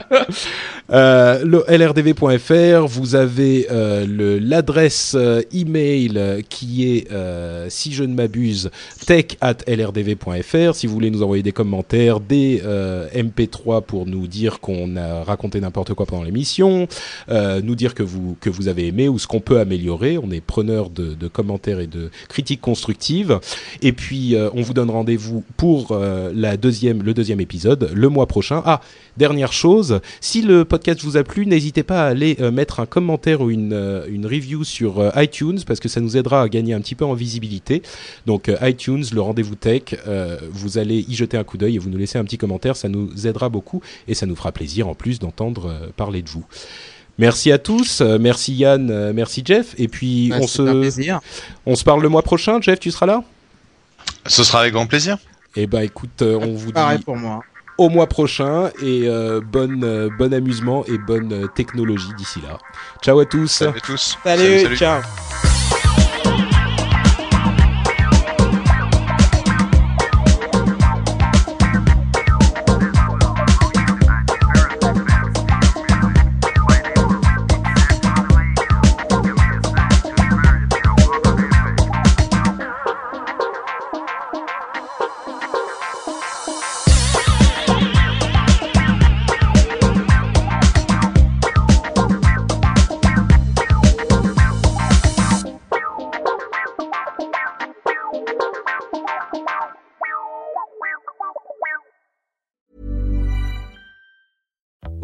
Euh, le lrdv.fr, vous avez euh, l'adresse euh, email euh, qui est, euh, si je ne m'abuse, tech at lrdv.fr. Si vous voulez nous envoyer des commentaires, des euh, MP3 pour nous dire qu'on a raconté n'importe quoi pendant l'émission, euh, nous dire que vous, que vous avez aimé ou ce qu'on peut améliorer. On est preneur de, de commentaires et de critiques constructives. Et puis, euh, on vous donne rendez-vous pour euh, la deuxième, le deuxième épisode le mois prochain. Ah, dernière chose, si le podcast vous a plu, n'hésitez pas à aller euh, mettre un commentaire ou une, une review sur iTunes parce que ça nous aidera à gagner un petit peu en visibilité. Donc iTunes, le rendez-vous tech, vous allez y jeter un coup d'œil et vous nous laissez un petit commentaire, ça nous aidera beaucoup et ça nous fera plaisir en plus d'entendre parler de vous. Merci à tous, euh, merci Yann, euh, merci Jeff, et puis Bah, on se, plaisir. on se parle le mois prochain. Jeff, tu seras là? Ce sera avec grand plaisir. Eh ben écoute, euh, on vous Pareil dit pour moi. au mois prochain et euh, bonne, euh, bon amusement et bonne technologie d'ici là. Ciao à tous. Salut à tous. Salut, ciao.